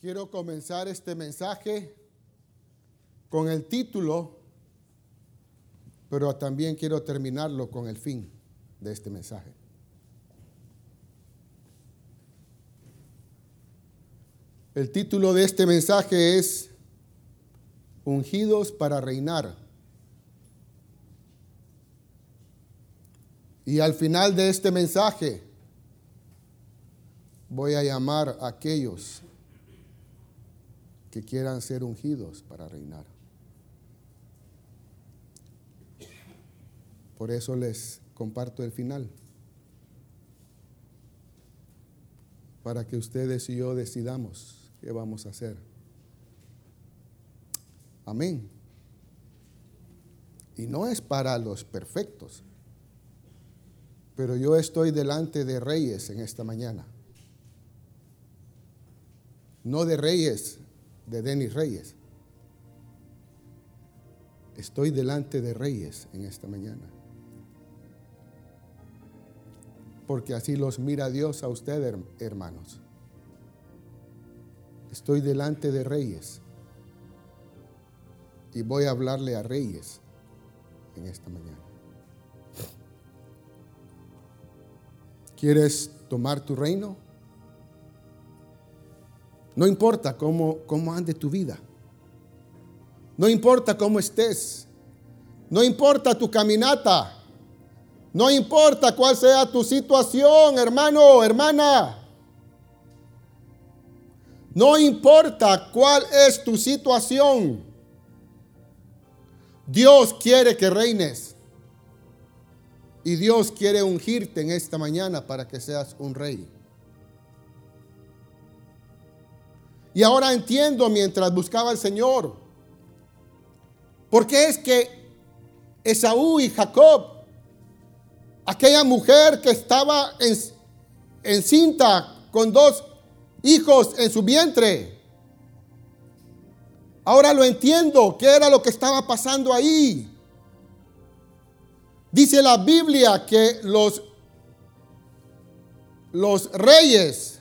Quiero comenzar este mensaje con el título, pero también quiero terminarlo con el fin de este mensaje. El título de este mensaje es Ungidos para reinar. Y al final de este mensaje voy a llamar a aquellos que quieran ser ungidos para reinar. Por eso les comparto el final. Para que ustedes y yo decidamos qué vamos a hacer. Amén. Y no es para los perfectos. Pero yo estoy delante de reyes en esta mañana. No de reyes de Denis Reyes. Estoy delante de reyes en esta mañana. Porque así los mira Dios a ustedes, hermanos. Estoy delante de reyes. Y voy a hablarle a reyes en esta mañana. ¿Quieres tomar tu reino? No importa cómo, cómo ande tu vida. No importa cómo estés. No importa tu caminata. No importa cuál sea tu situación, hermano, hermana. No importa cuál es tu situación. Dios quiere que reines. Y Dios quiere ungirte en esta mañana para que seas un rey. Y ahora entiendo mientras buscaba al Señor. Porque es que Esaú y Jacob, aquella mujer que estaba encinta con dos hijos en su vientre, ahora lo entiendo, qué era lo que estaba pasando ahí. Dice la Biblia que los, los reyes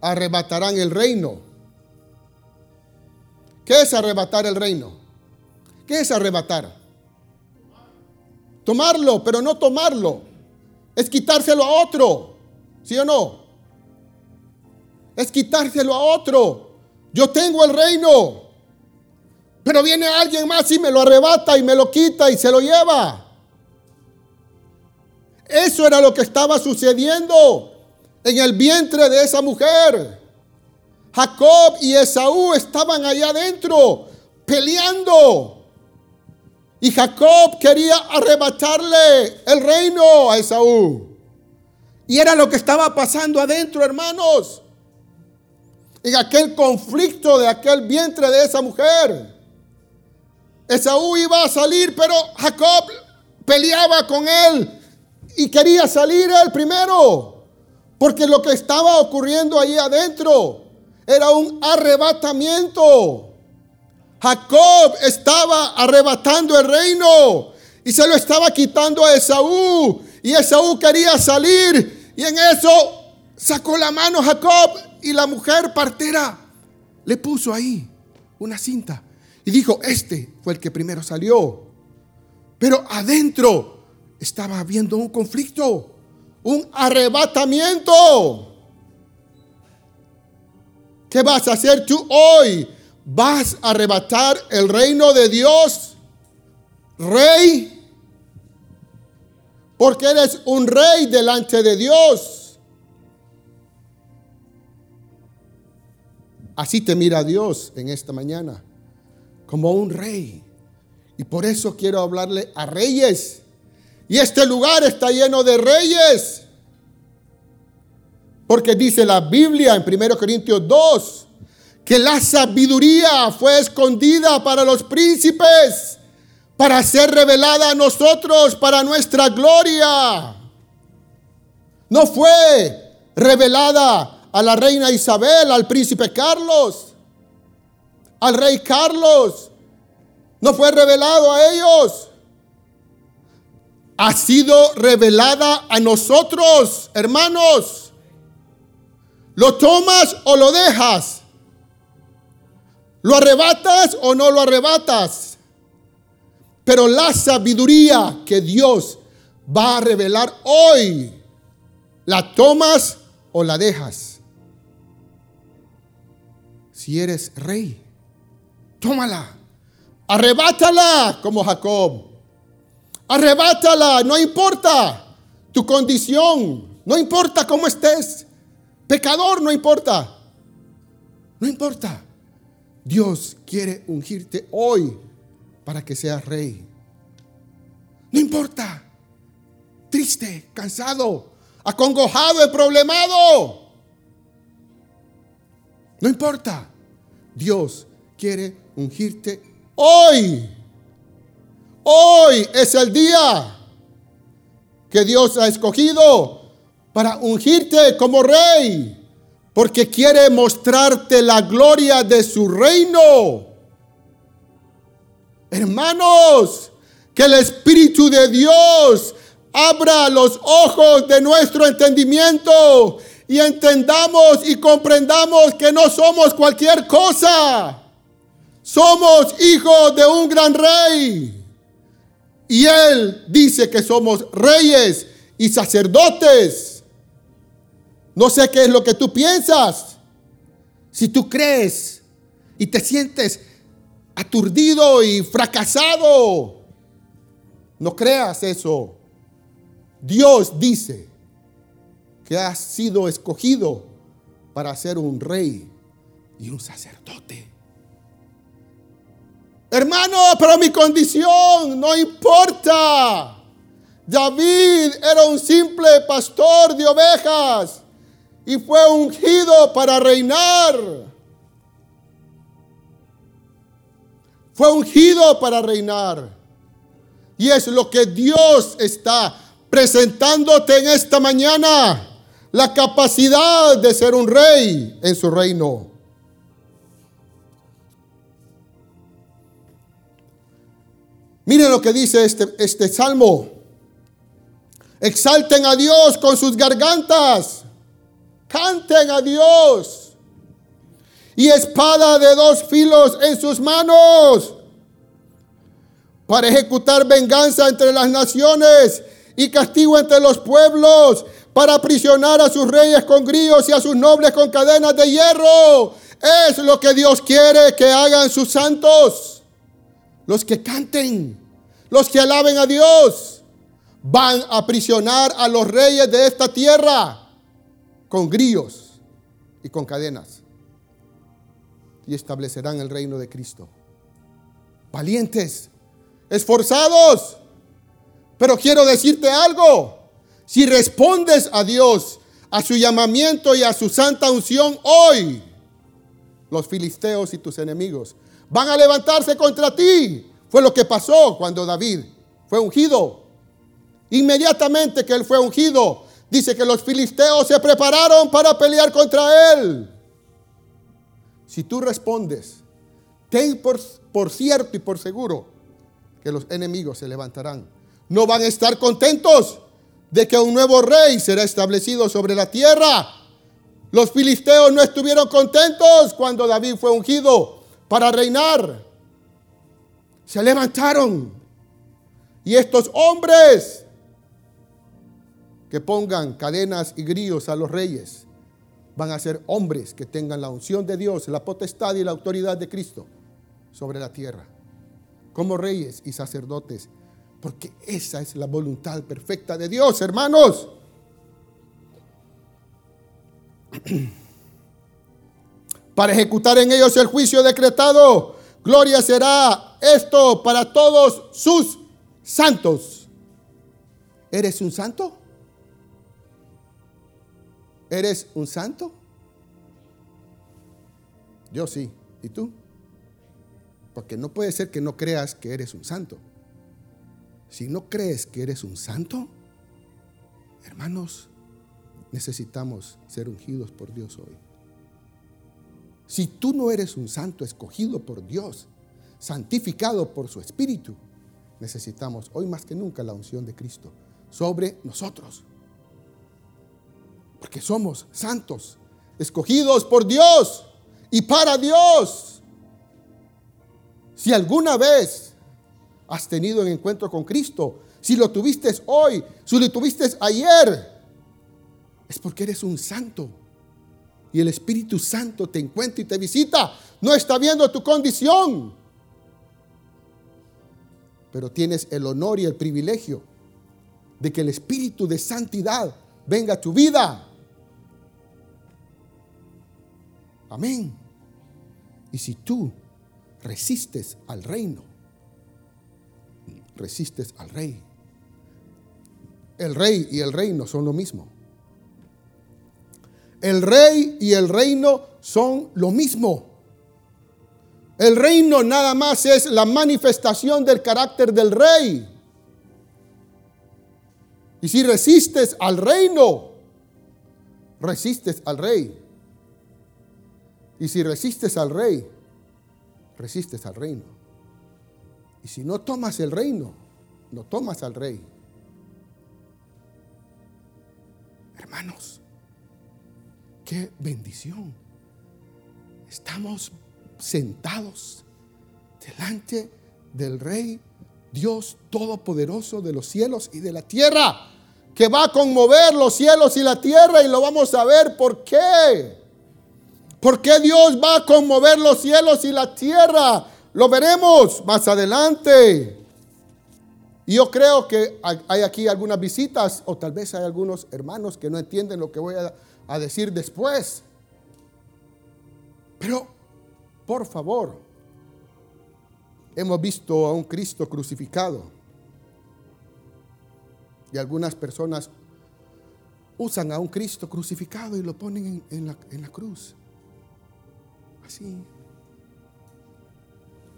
arrebatarán el reino. ¿Qué es arrebatar el reino? ¿Qué es arrebatar? Tomarlo, pero no tomarlo. Es quitárselo a otro. ¿Sí o no? Es quitárselo a otro. Yo tengo el reino. Pero viene alguien más y me lo arrebata y me lo quita y se lo lleva. Eso era lo que estaba sucediendo en el vientre de esa mujer. Jacob y Esaú estaban allá adentro peleando. Y Jacob quería arrebatarle el reino a Esaú. Y era lo que estaba pasando adentro, hermanos. En aquel conflicto de aquel vientre de esa mujer. Esaú iba a salir, pero Jacob peleaba con él y quería salir él primero. Porque lo que estaba ocurriendo ahí adentro era un arrebatamiento. Jacob estaba arrebatando el reino y se lo estaba quitando a Esaú. Y Esaú quería salir y en eso sacó la mano Jacob y la mujer partera le puso ahí una cinta y dijo, este fue el que primero salió. Pero adentro estaba habiendo un conflicto un arrebatamiento. ¿Qué vas a hacer tú hoy? ¿Vas a arrebatar el reino de Dios? Rey. Porque eres un rey delante de Dios. Así te mira Dios en esta mañana, como un rey. Y por eso quiero hablarle a reyes y este lugar está lleno de reyes. Porque dice la Biblia en 1 Corintios 2 que la sabiduría fue escondida para los príncipes, para ser revelada a nosotros, para nuestra gloria. No fue revelada a la reina Isabel, al príncipe Carlos, al rey Carlos. No fue revelado a ellos ha sido revelada a nosotros, hermanos. ¿Lo tomas o lo dejas? ¿Lo arrebatas o no lo arrebatas? Pero la sabiduría que Dios va a revelar hoy, ¿la tomas o la dejas? Si eres rey, tómala, arrebátala como Jacob. Arrebátala, no importa tu condición, no importa cómo estés. Pecador, no importa. No importa. Dios quiere ungirte hoy para que seas rey. No importa. Triste, cansado, acongojado, problemado. No importa. Dios quiere ungirte hoy. Hoy es el día que Dios ha escogido para ungirte como rey porque quiere mostrarte la gloria de su reino. Hermanos, que el Espíritu de Dios abra los ojos de nuestro entendimiento y entendamos y comprendamos que no somos cualquier cosa. Somos hijos de un gran rey. Y Él dice que somos reyes y sacerdotes. No sé qué es lo que tú piensas. Si tú crees y te sientes aturdido y fracasado, no creas eso. Dios dice que has sido escogido para ser un rey y un sacerdote. Hermano, pero mi condición no importa. David era un simple pastor de ovejas y fue ungido para reinar. Fue ungido para reinar. Y es lo que Dios está presentándote en esta mañana. La capacidad de ser un rey en su reino. Miren lo que dice este, este salmo. Exalten a Dios con sus gargantas canten a Dios. Y espada de dos filos en sus manos para ejecutar venganza entre las naciones y castigo entre los pueblos, para aprisionar a sus reyes con grillos y a sus nobles con cadenas de hierro. Es lo que Dios quiere que hagan sus santos. Los que canten, los que alaben a Dios, van a aprisionar a los reyes de esta tierra con grillos y con cadenas. Y establecerán el reino de Cristo. Valientes, esforzados. Pero quiero decirte algo. Si respondes a Dios, a su llamamiento y a su santa unción hoy, los filisteos y tus enemigos van a levantarse contra ti. Fue lo que pasó cuando David fue ungido. Inmediatamente que él fue ungido, Dice que los filisteos se prepararon para pelear contra él. Si tú respondes, ten por, cierto y por seguro que los enemigos se levantarán. No van a estar contentos de que un nuevo rey será establecido sobre la tierra. Los filisteos no estuvieron contentos cuando David fue ungido para reinar. Se levantaron. Y estos hombres que pongan cadenas y grillos a los reyes van a ser hombres que tengan la unción de Dios, la potestad y la autoridad de Cristo sobre la tierra, como reyes y sacerdotes, porque esa es la voluntad perfecta de Dios, hermanos. Para ejecutar en ellos el juicio decretado, gloria será esto para todos sus santos. ¿Eres un santo? ¿Eres un santo? Yo sí. ¿Y tú? Porque no puede ser que no creas que eres un santo. Si no crees que eres un santo, hermanos, necesitamos ser ungidos por Dios hoy. Si tú no eres un santo escogido por Dios, santificado por su Espíritu, necesitamos hoy más que nunca la unción de Cristo sobre nosotros porque somos santos, escogidos por Dios y para Dios. Si alguna vez has tenido un encuentro con Cristo, si lo tuviste hoy, si lo tuviste ayer, es porque eres un santo. Y el Espíritu Santo te encuentra y te visita. No está viendo tu condición. Pero tienes el honor y el privilegio de que el Espíritu de santidad venga a tu vida. Amén. Y si tú resistes al reino, resistes al rey. El rey y el reino son lo mismo. El rey y el reino son lo mismo. El reino nada más es la manifestación del carácter del rey. Y si resistes al reino, resistes al rey. Y si resistes al rey, resistes al reino. Y si no tomas el reino, no tomas al rey. Hermanos, qué bendición. Estamos sentados delante del Rey Dios Todopoderoso de los cielos y de la tierra, que va a conmover los cielos y la tierra y lo vamos a ver por qué. ¿Por qué Dios va a conmover los cielos y la tierra? Lo veremos más adelante. Y yo creo que hay aquí algunas visitas o tal vez hay algunos hermanos que no entienden lo que voy a, a decir después. Pero, por favor, hemos visto a un Cristo crucificado. Y algunas personas usan a un Cristo crucificado y lo ponen en, la, cruz. Así.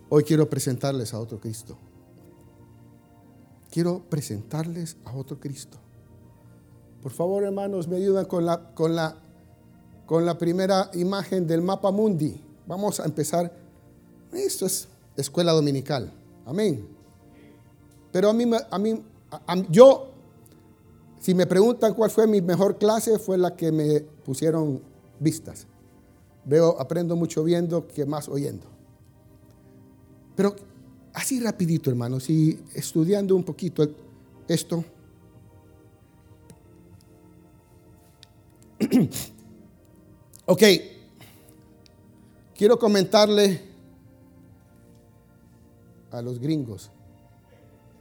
Hoy quiero presentarles a otro Cristo. Quiero presentarles a otro Cristo. Por favor, hermanos, me ayudan con la, con la, con la primera imagen del mapa mundi. Vamos a empezar. Esto es escuela dominical. Amén. Pero a mí, a mí yo, si me preguntan cuál fue mi mejor clase, fue la que me pusieron vistas. Veo, aprendo mucho viendo que más oyendo. Pero así rapidito, hermanos, y estudiando un poquito esto. ok, quiero comentarle a los gringos.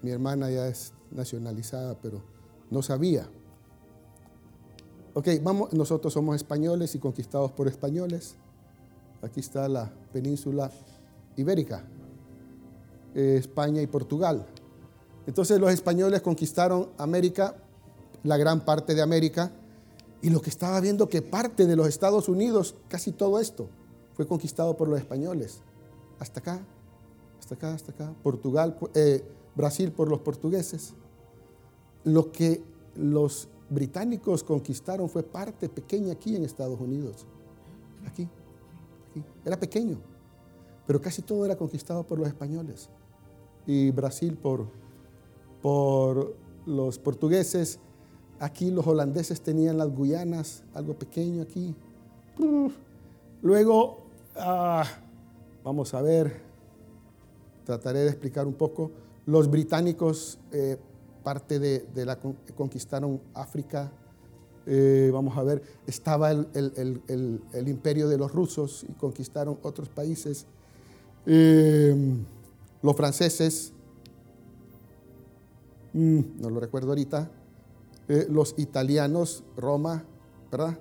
Mi hermana ya es nacionalizada, pero no sabía. Ok, vamos, nosotros somos españoles y conquistados por españoles. Aquí está la península ibérica, eh, España y Portugal. Entonces los españoles conquistaron América, la gran parte de América, y lo que estaba viendo que parte de los Estados Unidos, casi todo esto, fue conquistado por los españoles. Hasta acá, hasta acá, hasta acá. Portugal, eh, Brasil por los portugueses. Lo que los británicos conquistaron fue parte pequeña aquí en Estados Unidos. Aquí, aquí. Era pequeño, pero casi todo era conquistado por los españoles. Y Brasil por, por los portugueses. Aquí los holandeses tenían las Guyanas, algo pequeño aquí. Luego, ah, vamos a ver, trataré de explicar un poco. Los británicos eh, parte de, la conquistaron África. Eh, vamos a ver, estaba el, imperio de los rusos y conquistaron otros países. Eh, los franceses, mm, no lo recuerdo ahorita, eh, los italianos, Roma, ¿verdad?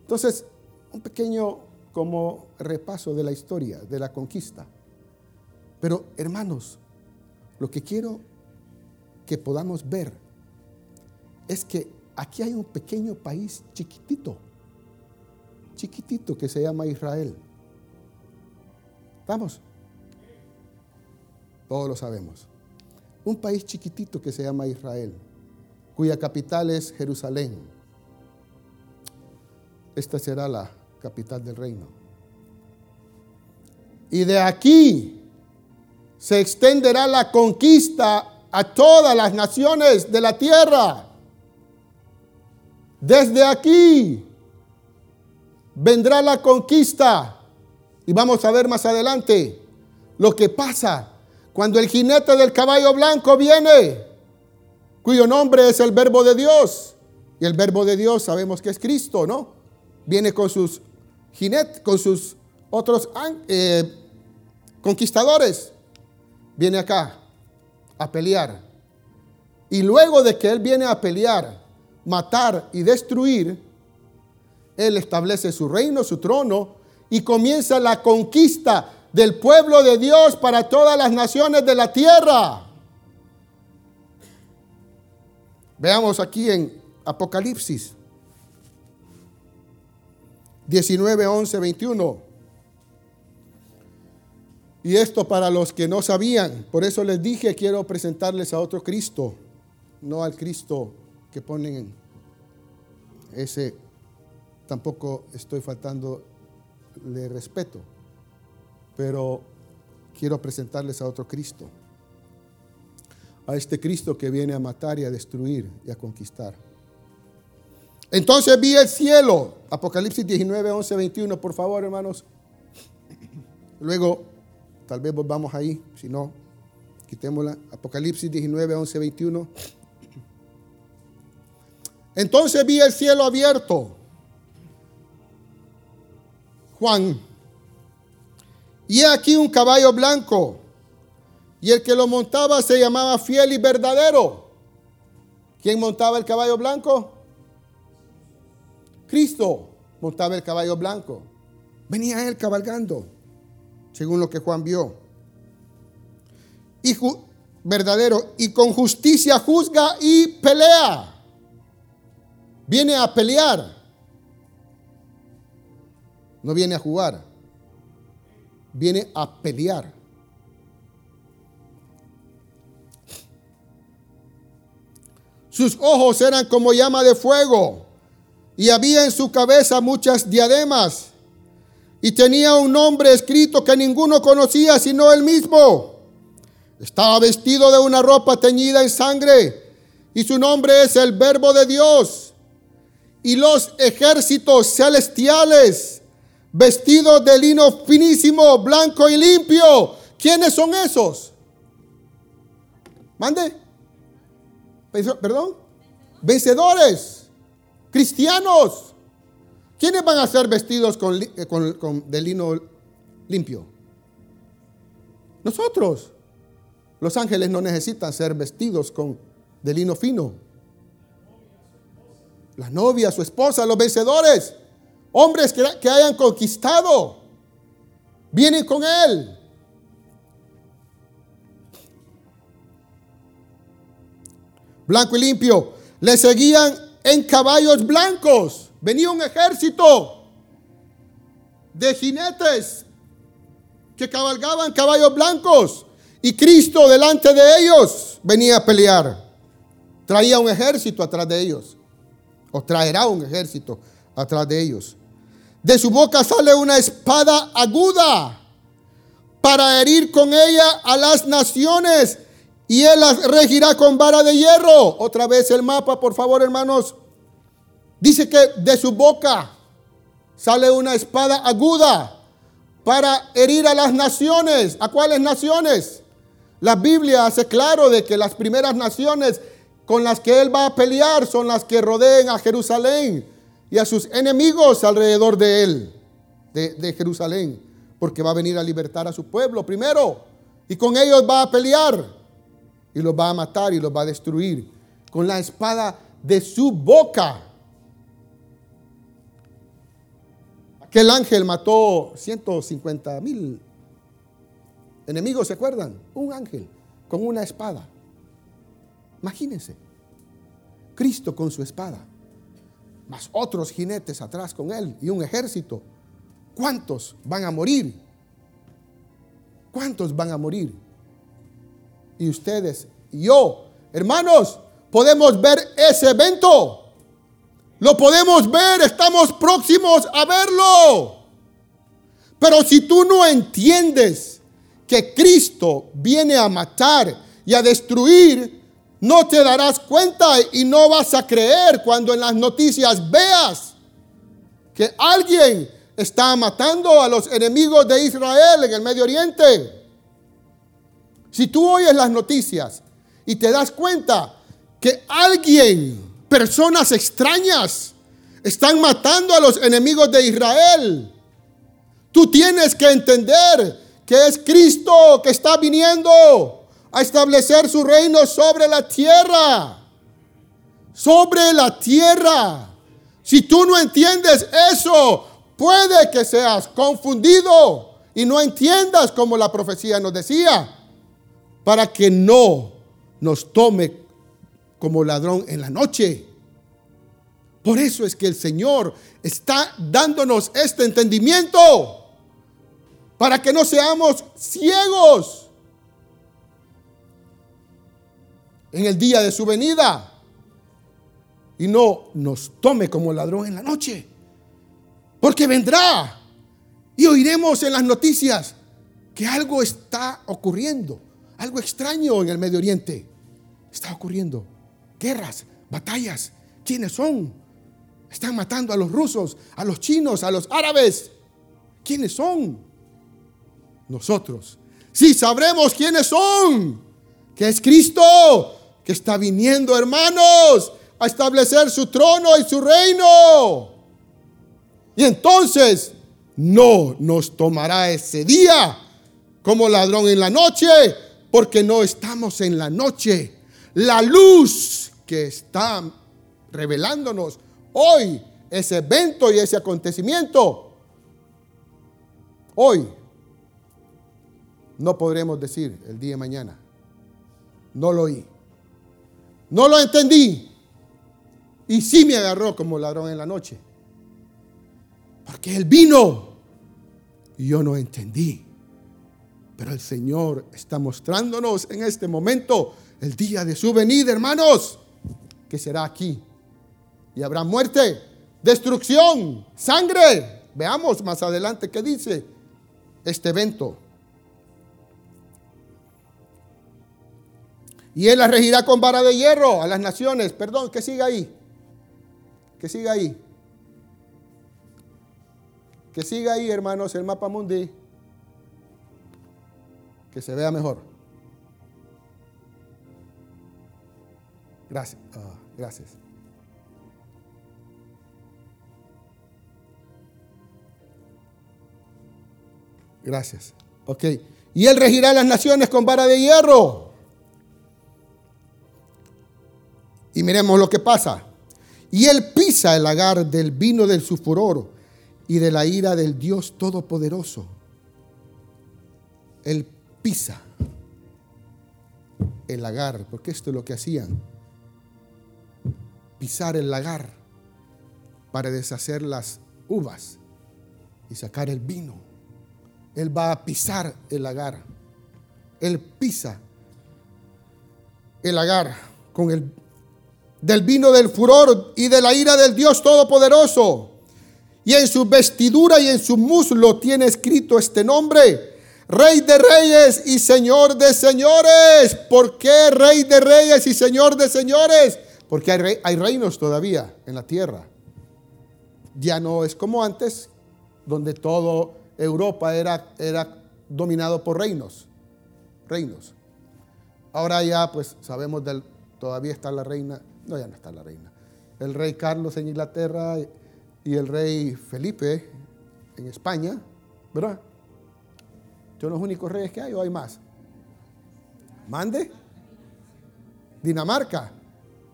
Entonces, un pequeño como repaso de la historia, de la conquista. Pero hermanos, lo que quiero que podamos ver es que aquí hay un pequeño país chiquitito, chiquitito que se llama Israel. ¿Estamos? Todos lo sabemos. Un país chiquitito que se llama Israel, cuya capital es Jerusalén. Esta será la capital del reino. Y de aquí se extenderá la conquista a todas las naciones de la tierra. Desde aquí. vendrá la conquista. Y vamos a ver más adelante lo que pasa cuando el jinete del caballo blanco viene, cuyo nombre es el verbo de Dios. Y el verbo de Dios sabemos que es Cristo, ¿no? Viene con sus jinetes, con sus otros eh, conquistadores. Viene acá a pelear. Y luego de que Él viene a pelear, matar y destruir, Él establece su reino, su trono, y comienza la conquista del pueblo de Dios para todas las naciones de la tierra. Veamos aquí en Apocalipsis 19, 11, 21. Y esto para los que no sabían, por eso les dije, quiero presentarles a otro Cristo, no al Cristo que ponen ese, tampoco estoy faltando le respeto, pero quiero presentarles a otro Cristo, a este Cristo que viene a matar y a destruir y a conquistar. Entonces vi el cielo, Apocalipsis 19, 11, 21, por favor hermanos. Luego, tal vez volvamos ahí, si no, quitémosla. Apocalipsis 19, 11, 21. Entonces vi el cielo abierto Juan. Y he aquí un caballo blanco, y el que lo montaba se llamaba fiel y verdadero. ¿Quién montaba el caballo blanco? Cristo montaba el caballo blanco. Venía él cabalgando, según lo que Juan vio. Y verdadero, y con justicia juzga y pelea. Viene a pelear. No viene a jugar, viene a pelear. Sus ojos eran como llama de fuego y había en su cabeza muchas diademas y tenía un nombre escrito que ninguno conocía sino él mismo. Estaba vestido de una ropa teñida en sangre y su nombre es el verbo de Dios. Y los ejércitos celestiales vestidos de lino finísimo, blanco y limpio. ¿Quiénes son esos? Mande. Perdón. Vencedores. Cristianos. ¿Quiénes van a ser vestidos con, eh, con, de lino limpio? Nosotros. Los ángeles no necesitan ser vestidos con de lino fino. La novia, su esposa, los vencedores. Hombres que, hayan conquistado. Vienen con Él. Blanco y limpio. Le seguían en caballos blancos. Venía un ejército de jinetes que cabalgaban caballos blancos. Y Cristo delante de ellos venía a pelear. Traía un ejército atrás de ellos. O traerá un ejército atrás de ellos. De su boca sale una espada aguda para herir con ella a las naciones y él las regirá con vara de hierro. Otra vez el mapa, por favor, hermanos. Dice que de su boca sale una espada aguda para herir a las naciones. ¿A cuáles naciones? La Biblia hace claro de que las primeras naciones con las que él va a pelear son las que rodeen a Jerusalén y a sus enemigos alrededor de él, de, Jerusalén, porque va a venir a libertar a su pueblo primero y con ellos va a pelear y los va a matar y los va a destruir con la espada de su boca. Aquel ángel mató 150 mil enemigos, ¿se acuerdan? Un ángel con una espada. Imagínense, Cristo con su espada más otros jinetes atrás con él y un ejército. ¿Cuántos van a morir? ¿Cuántos van a morir? Y ustedes y yo, hermanos, podemos ver ese evento. Lo podemos ver, estamos próximos a verlo. Pero si tú no entiendes que Cristo viene a matar y a destruir, no te darás cuenta y no vas a creer cuando en las noticias veas que alguien está matando a los enemigos de Israel en el Medio Oriente. Si tú oyes las noticias y te das cuenta que alguien, personas extrañas, están matando a los enemigos de Israel, tú tienes que entender que es Cristo que está viniendo a establecer su reino sobre la tierra. Sobre la tierra. Si tú no entiendes eso, puede que seas confundido y no entiendas como la profecía nos decía, para que no nos tome como ladrón en la noche. Por eso es que el Señor está dándonos este entendimiento, para que no seamos ciegos en el día de su venida y no nos tome como ladrón en la noche. Porque vendrá y oiremos en las noticias que algo está ocurriendo, algo extraño en el Medio Oriente. Está ocurriendo guerras, batallas. ¿Quiénes son? Están matando a los rusos, a los chinos, a los árabes. ¿Quiénes son? Nosotros. Sí, sabremos quiénes son. Que es Cristo, que está viniendo, hermanos a establecer su trono y su reino. Y entonces no nos tomará ese día como ladrón en la noche, porque no estamos en la noche. La luz que está revelándonos hoy, ese evento y ese acontecimiento, hoy no podremos decir el día de mañana, no lo oí, no lo entendí, y sí me agarró como ladrón en la noche. Porque Él vino y yo no entendí. Pero el Señor está mostrándonos en este momento el día de su venida, hermanos, que será aquí. Y habrá muerte, destrucción, sangre. Veamos más adelante qué dice este evento. Y él la regirá con vara de hierro a las naciones. Perdón, que siga ahí. Que siga ahí. Que siga ahí, hermanos, el mapa mundi. Que se vea mejor. Gracias. Ah, gracias. Gracias. Ok. Y él regirá las naciones con vara de hierro. Y miremos lo que pasa. Y él pisa el lagar del vino del su furor y de la ira del Dios Todopoderoso. Él pisa el lagar, porque esto es lo que hacían. Pisar el lagar para deshacer las uvas y sacar el vino. Él va a pisar el lagar. Él pisa el lagar con el del vino del furor y de la ira del Dios Todopoderoso. Y en su vestidura y en su muslo tiene escrito este nombre. Rey de reyes y Señor de señores. ¿Por qué Rey de reyes y Señor de señores? Porque hay, reinos todavía en la tierra. Ya no es como antes, donde todo Europa era, era dominado por reinos. Reinos. Ahora ya pues sabemos del, todavía está la reina no, ya no está la reina. El rey Carlos en Inglaterra y el rey Felipe en España, ¿verdad? ¿Son los únicos reyes que hay o hay más? Mande. Dinamarca.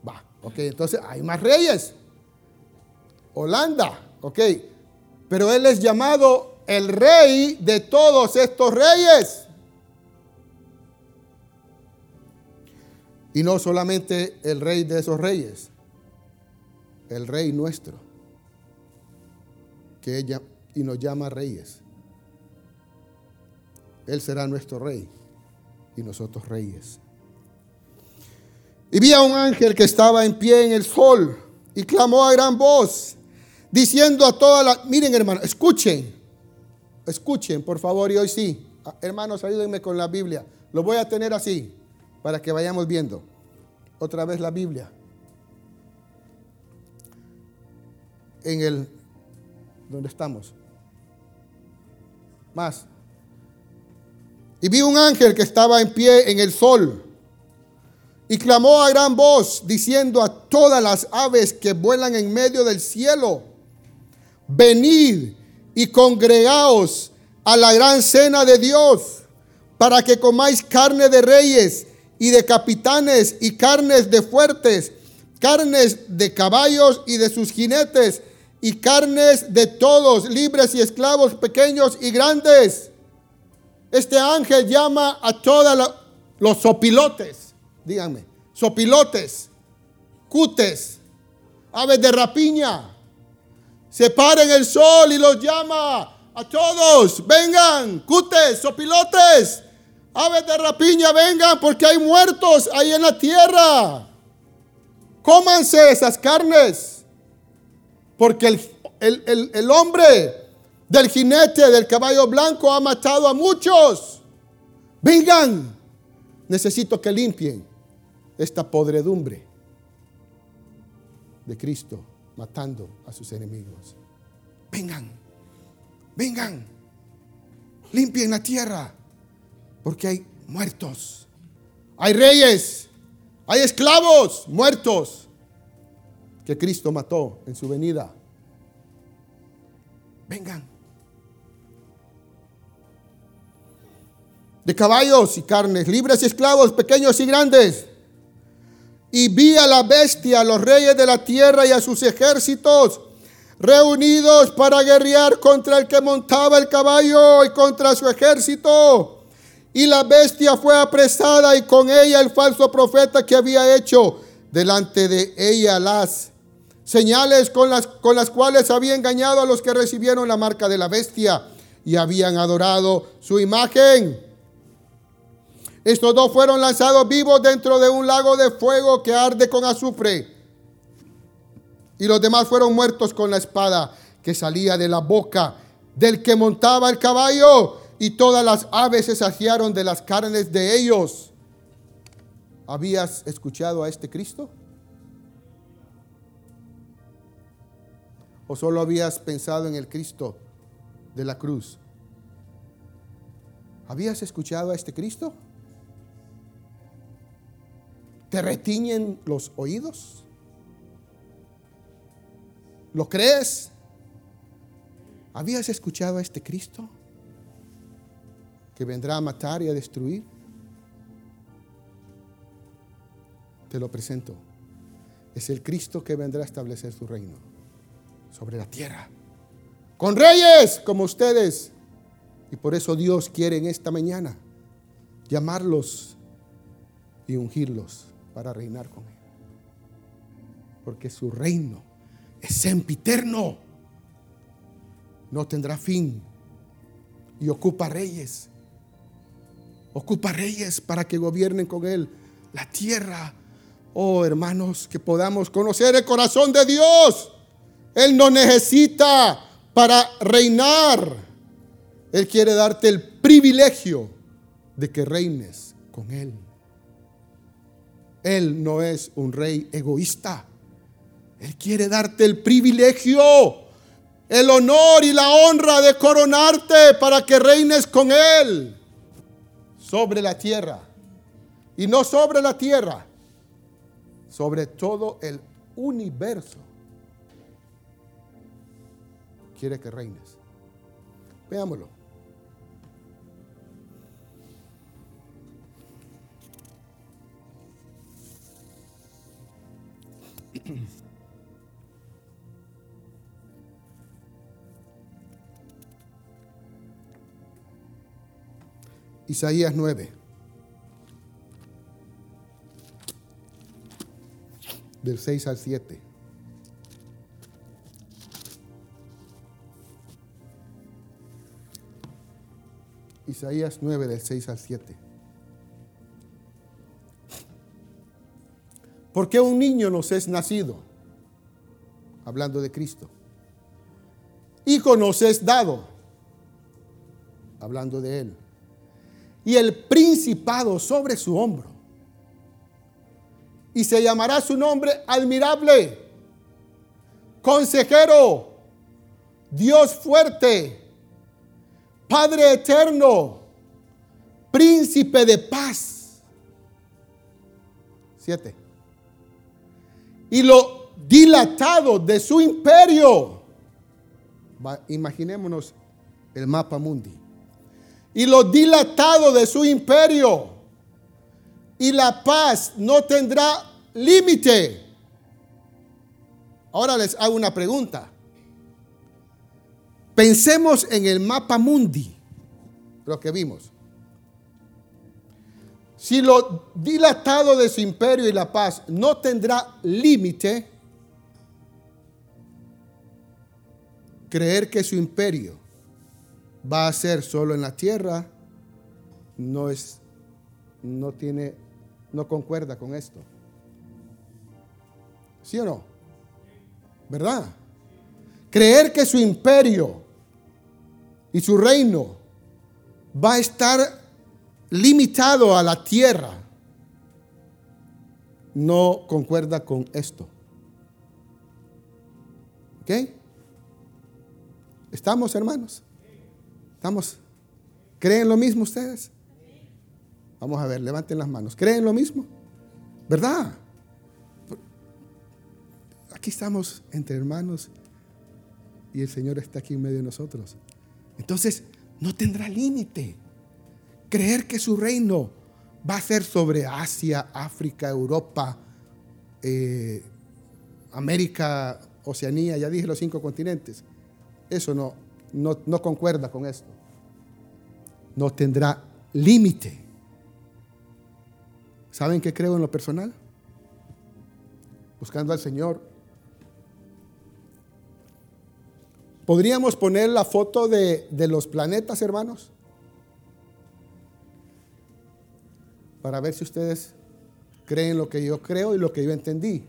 Va, ok, entonces hay más reyes. Holanda, ok. Pero él es llamado el rey de todos estos reyes. Y no solamente el rey de esos reyes, el rey nuestro, que ella y nos llama reyes. Él será nuestro rey y nosotros reyes. Y vi a un ángel que estaba en pie en el sol y clamó a gran voz, diciendo a toda la... Miren hermanos, escuchen, escuchen por favor y hoy sí. Hermanos, ayúdenme con la Biblia. Lo voy a tener así para que vayamos viendo otra vez la Biblia. En el ¿Dónde estamos? Más. Y vi un ángel que estaba en pie en el sol y clamó a gran voz diciendo a todas las aves que vuelan en medio del cielo, venid y congregaos a la gran cena de Dios para que comáis carne de reyes y de capitanes y carnes de fuertes, carnes de caballos y de sus jinetes y carnes de todos, libres y esclavos, pequeños y grandes. Este ángel llama a todos los sopilotes, díganme, sopilotes, cutes, aves de rapiña. Se para en el sol y los llama a todos, vengan, cutes, sopilotes, aves de rapiña, vengan porque hay muertos ahí en la tierra. Cómanse esas carnes, porque el, el hombre del jinete del caballo blanco ha matado a muchos. Vengan, necesito que limpien esta podredumbre de Cristo matando a sus enemigos. Vengan, vengan, limpien la tierra, porque hay muertos, hay reyes, hay esclavos muertos que Cristo mató en su venida. Vengan. De caballos y carnes, libres y esclavos, pequeños y grandes. Y vi a la bestia, a los reyes de la tierra y a sus ejércitos reunidos para guerrear contra el que montaba el caballo y contra su ejército. Y la bestia fue apresada y con ella el falso profeta que había hecho delante de ella las señales con las, con las cuales había engañado a los que recibieron la marca de la bestia y habían adorado su imagen. Estos dos fueron lanzados vivos dentro de un lago de fuego que arde con azufre. Y los demás fueron muertos con la espada que salía de la boca del que montaba el caballo. Y todas las aves se saciaron de las carnes de ellos. ¿Habías escuchado a este Cristo? ¿O solo habías pensado en el Cristo de la cruz? ¿Habías escuchado a este Cristo? ¿Te retiñen los oídos? ¿Lo crees? ¿Habías escuchado a este Cristo que vendrá a matar y a destruir? Te lo presento. Es el Cristo que vendrá a establecer su reino sobre la tierra. Con reyes como ustedes. Y por eso Dios quiere en esta mañana llamarlos y ungirlos para reinar con Él. Porque su reino es sempiterno. No tendrá fin. Y ocupa reyes. Ocupa reyes para que gobiernen con Él la tierra. Oh hermanos, que podamos conocer el corazón de Dios. Él no necesita para reinar. Él quiere darte el privilegio de que reines con Él. Él no es un rey egoísta. Él quiere darte el privilegio, el honor y la honra de coronarte para que reines con Él sobre la tierra. Y no sobre la tierra, sobre todo el universo. Quiere que reines. Veámoslo. Isaías 9. Del 6 al 7. Isaías 9 del 6 al 7. ¿Por qué un niño nos es nacido? Hablando de Cristo. Hijo nos es dado. Hablando de Él. Y el principado sobre su hombro. Y se llamará su nombre admirable. Consejero. Dios fuerte, Padre eterno, príncipe de paz. Siete. Y lo dilatado de su imperio. imaginémonos el mapa mundi. Y lo dilatado de su imperio. Y la paz no tendrá límite. Ahora les hago una pregunta. Pensemos en el mapa mundi, lo que vimos. Si lo dilatado de su imperio y la paz no tendrá límite, creer que su imperio va a ser solo en la tierra no es no tiene no concuerda con esto. ¿Sí o no? ¿Verdad? Creer que su imperio y su reino va a estar limitado a la tierra no concuerda con esto. ¿Ok? ¿Estamos, hermanos? ¿Estamos? ¿Creen lo mismo ustedes? Vamos a ver, levanten las manos. ¿Creen lo mismo? ¿Verdad? Aquí estamos entre hermanos y el Señor está aquí en medio de nosotros. Entonces, no tendrá límite. Creer que su reino va a ser sobre Asia, África, Europa, eh, América, Oceanía, ya dije los cinco continentes. Eso no, no, no concuerda con esto. No tendrá límite. ¿Saben qué creo en lo personal? Buscando al Señor, ¿Podríamos poner la foto de, los planetas, hermanos? Para ver si ustedes creen lo que yo creo y lo que yo entendí.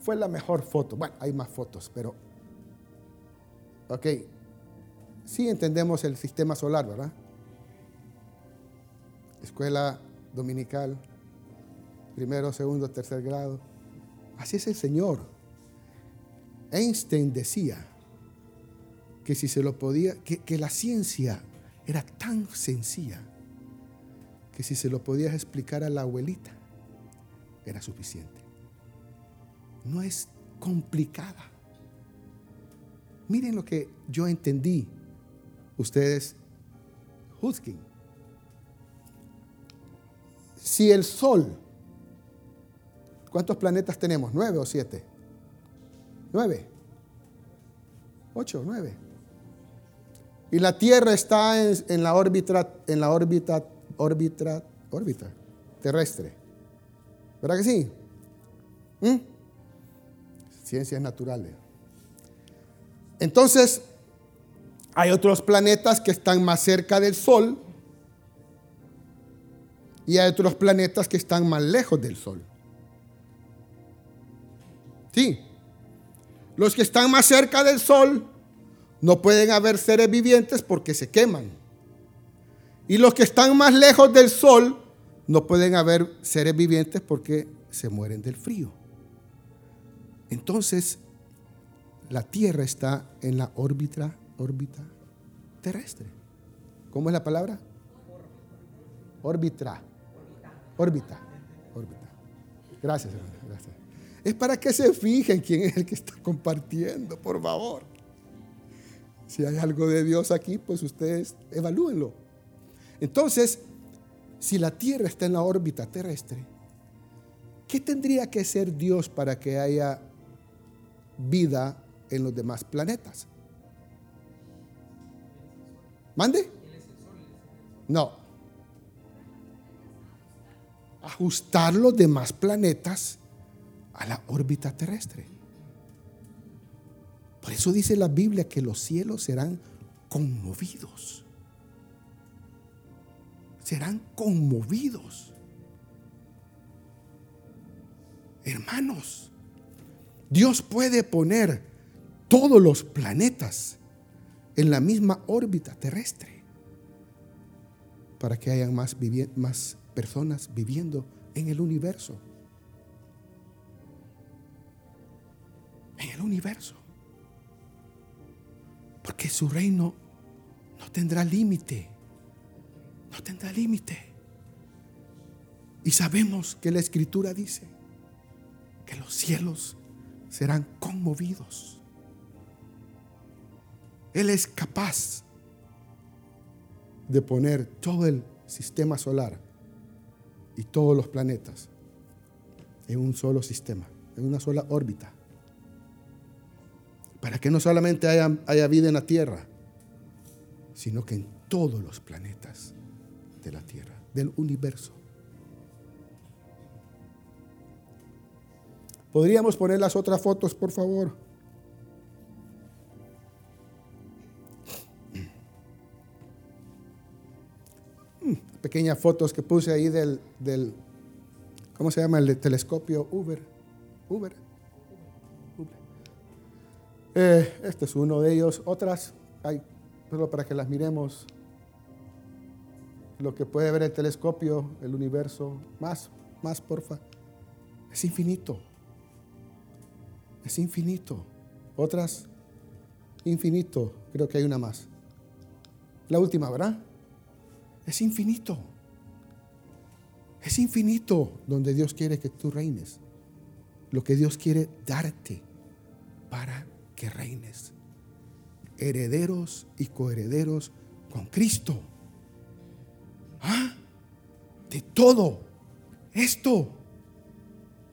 Fue la mejor foto. Bueno, hay más fotos, pero... Ok. Sí entendemos el sistema solar, ¿verdad? Escuela dominical, primero, segundo, tercer grado. Así es el Señor. Einstein decía que si se lo podía, que, la ciencia era tan sencilla que si se lo podías explicar a la abuelita, era suficiente. No es complicada. Miren lo que yo entendí. Ustedes juzguen. Si el Sol, ¿cuántos planetas tenemos? ¿Nueve o siete? Nueve. Ocho, nueve. Y la Tierra está en, la órbita, en la órbita, órbita, órbita terrestre. ¿Verdad que sí? ¿Mm? Ciencias naturales. Entonces, hay otros planetas que están más cerca del Sol y hay otros planetas que están más lejos del Sol. Sí. Los que están más cerca del sol no pueden haber seres vivientes porque se queman. Y los que están más lejos del sol no pueden haber seres vivientes porque se mueren del frío. Entonces, la Tierra está en la órbita, órbita terrestre. ¿Cómo es la palabra? Órbita. Órbita. Órbita. Gracias, hermano. Gracias. Es para que se fijen quién es el que está compartiendo, por favor. Si hay algo de Dios aquí, pues ustedes evalúenlo. Entonces, si la Tierra está en la órbita terrestre, ¿qué tendría que ser Dios para que haya vida en los demás planetas? ¿Mande? No. Ajustar los demás planetas a la órbita terrestre. Por eso dice la Biblia que los cielos serán conmovidos. Serán conmovidos. Hermanos, Dios puede poner todos los planetas en la misma órbita terrestre para que haya más, más personas viviendo en el universo. en el universo. Porque su reino no tendrá límite. No tendrá límite. Y sabemos que la escritura dice que los cielos serán conmovidos. Él es capaz de poner todo el sistema solar y todos los planetas en un solo sistema, en una sola órbita. Para que no solamente haya, vida en la Tierra, sino que en todos los planetas de la Tierra, del universo. ¿Podríamos poner las otras fotos, por favor? Mm, pequeñas fotos que puse ahí del, del ¿cómo se llama? El telescopio Uber. Uber. Eh, este es uno de ellos. Otras hay, solo para que las miremos. Lo que puede ver el telescopio, el universo. Más, más, porfa. Es infinito. Es infinito. Otras, infinito. Creo que hay una más. La última, ¿verdad? Es infinito. Es infinito donde Dios quiere que tú reines. Lo que Dios quiere darte para que reines. Herederos y coherederos con Cristo. ¿Ah? De todo. Esto.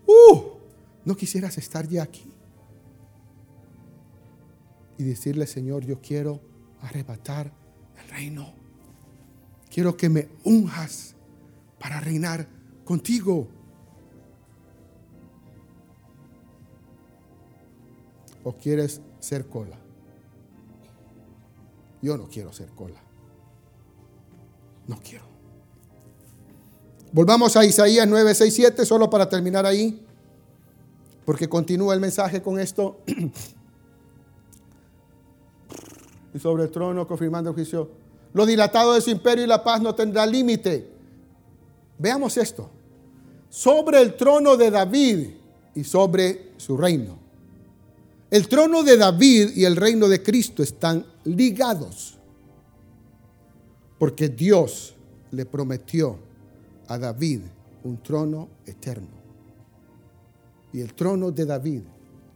Uh, ¿No quisieras estar ya aquí? Y decirle, Señor, yo quiero arrebatar el reino. Quiero que me unjas para reinar contigo. ¿O quieres ser cola? Yo no quiero ser cola. No quiero. Volvamos a Isaías 9, 6, 7, solo para terminar ahí, porque continúa el mensaje con esto. y sobre el trono confirmando el juicio. Lo dilatado de su imperio y la paz no tendrá límite. Veamos esto. Sobre el trono de David y sobre su reino. El trono de David y el reino de Cristo están ligados. Porque Dios le prometió a David un trono eterno. Y el trono de David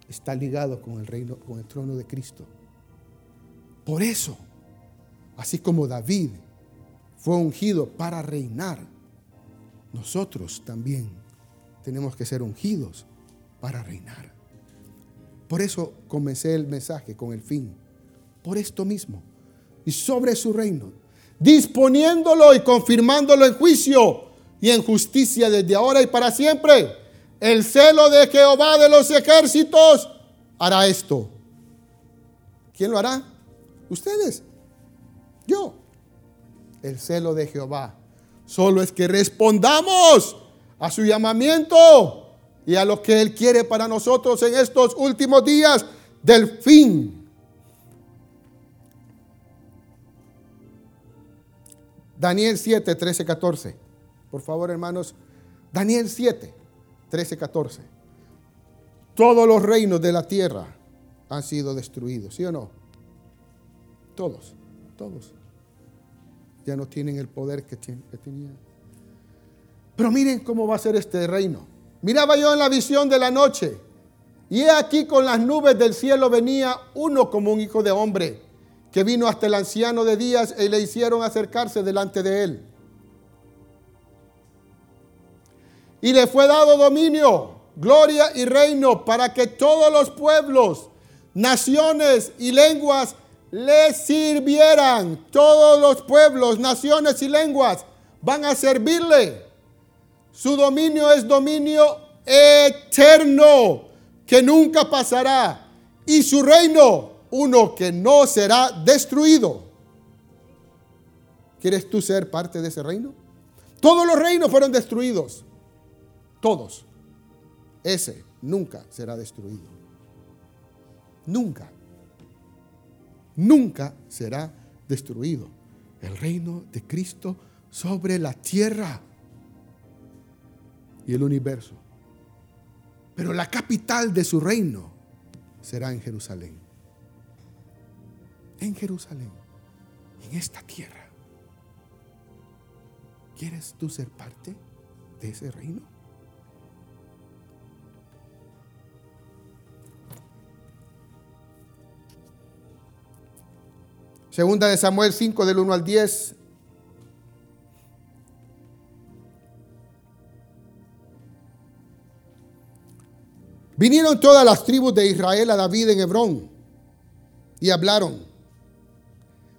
está ligado con el reino con el trono de Cristo. Por eso, así como David fue ungido para reinar, nosotros también tenemos que ser ungidos para reinar. Por eso comencé el mensaje con el fin. Por esto mismo. Y sobre su reino. Disponiéndolo y confirmándolo en juicio y en justicia desde ahora y para siempre. El celo de Jehová de los ejércitos hará esto. ¿Quién lo hará? Ustedes. Yo. El celo de Jehová. Solo es que respondamos a su llamamiento y a lo que Él quiere para nosotros en estos últimos días del fin. Daniel 7, 13, 14. Por favor, hermanos. Daniel 7, 13, 14. Todos los reinos de la tierra han sido destruidos, ¿sí o no? Todos, todos. Ya no tienen el poder que, que tenían. Pero miren cómo va a ser este reino. Miraba yo en la visión de la noche, y he aquí con las nubes del cielo venía uno como un hijo de hombre, que vino hasta el anciano de días y le hicieron acercarse delante de él. Y le fue dado dominio, gloria y reino para que todos los pueblos, naciones y lenguas le sirvieran. Todos los pueblos, naciones y lenguas van a servirle. Su dominio es dominio eterno, que nunca pasará. Y su reino, uno que no será destruido. ¿Quieres tú ser parte de ese reino? Todos los reinos fueron destruidos. Todos. Ese nunca será destruido. Nunca. Nunca será destruido. El reino de Cristo sobre la tierra y el universo. Pero la capital de su reino será en Jerusalén. en Jerusalén, en esta tierra. ¿Quieres tú ser parte de ese reino? Segunda de Samuel 5 del 1 al 10. Vinieron todas las tribus de Israel a David en Hebrón y hablaron,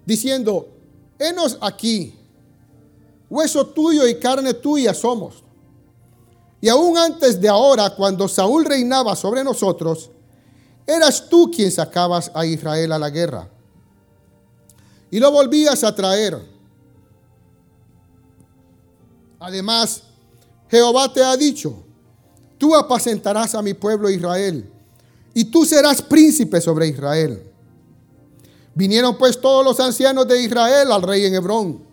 diciendo, henos aquí, hueso tuyo y carne tuya somos. Y aún antes de ahora, cuando Saúl reinaba sobre nosotros, eras tú quien sacabas a Israel a la guerra y lo volvías a traer. Además, Jehová te ha dicho, tú apacentarás a mi pueblo Israel, y tú serás príncipe sobre Israel. Vinieron pues todos los ancianos de Israel al rey en Hebrón,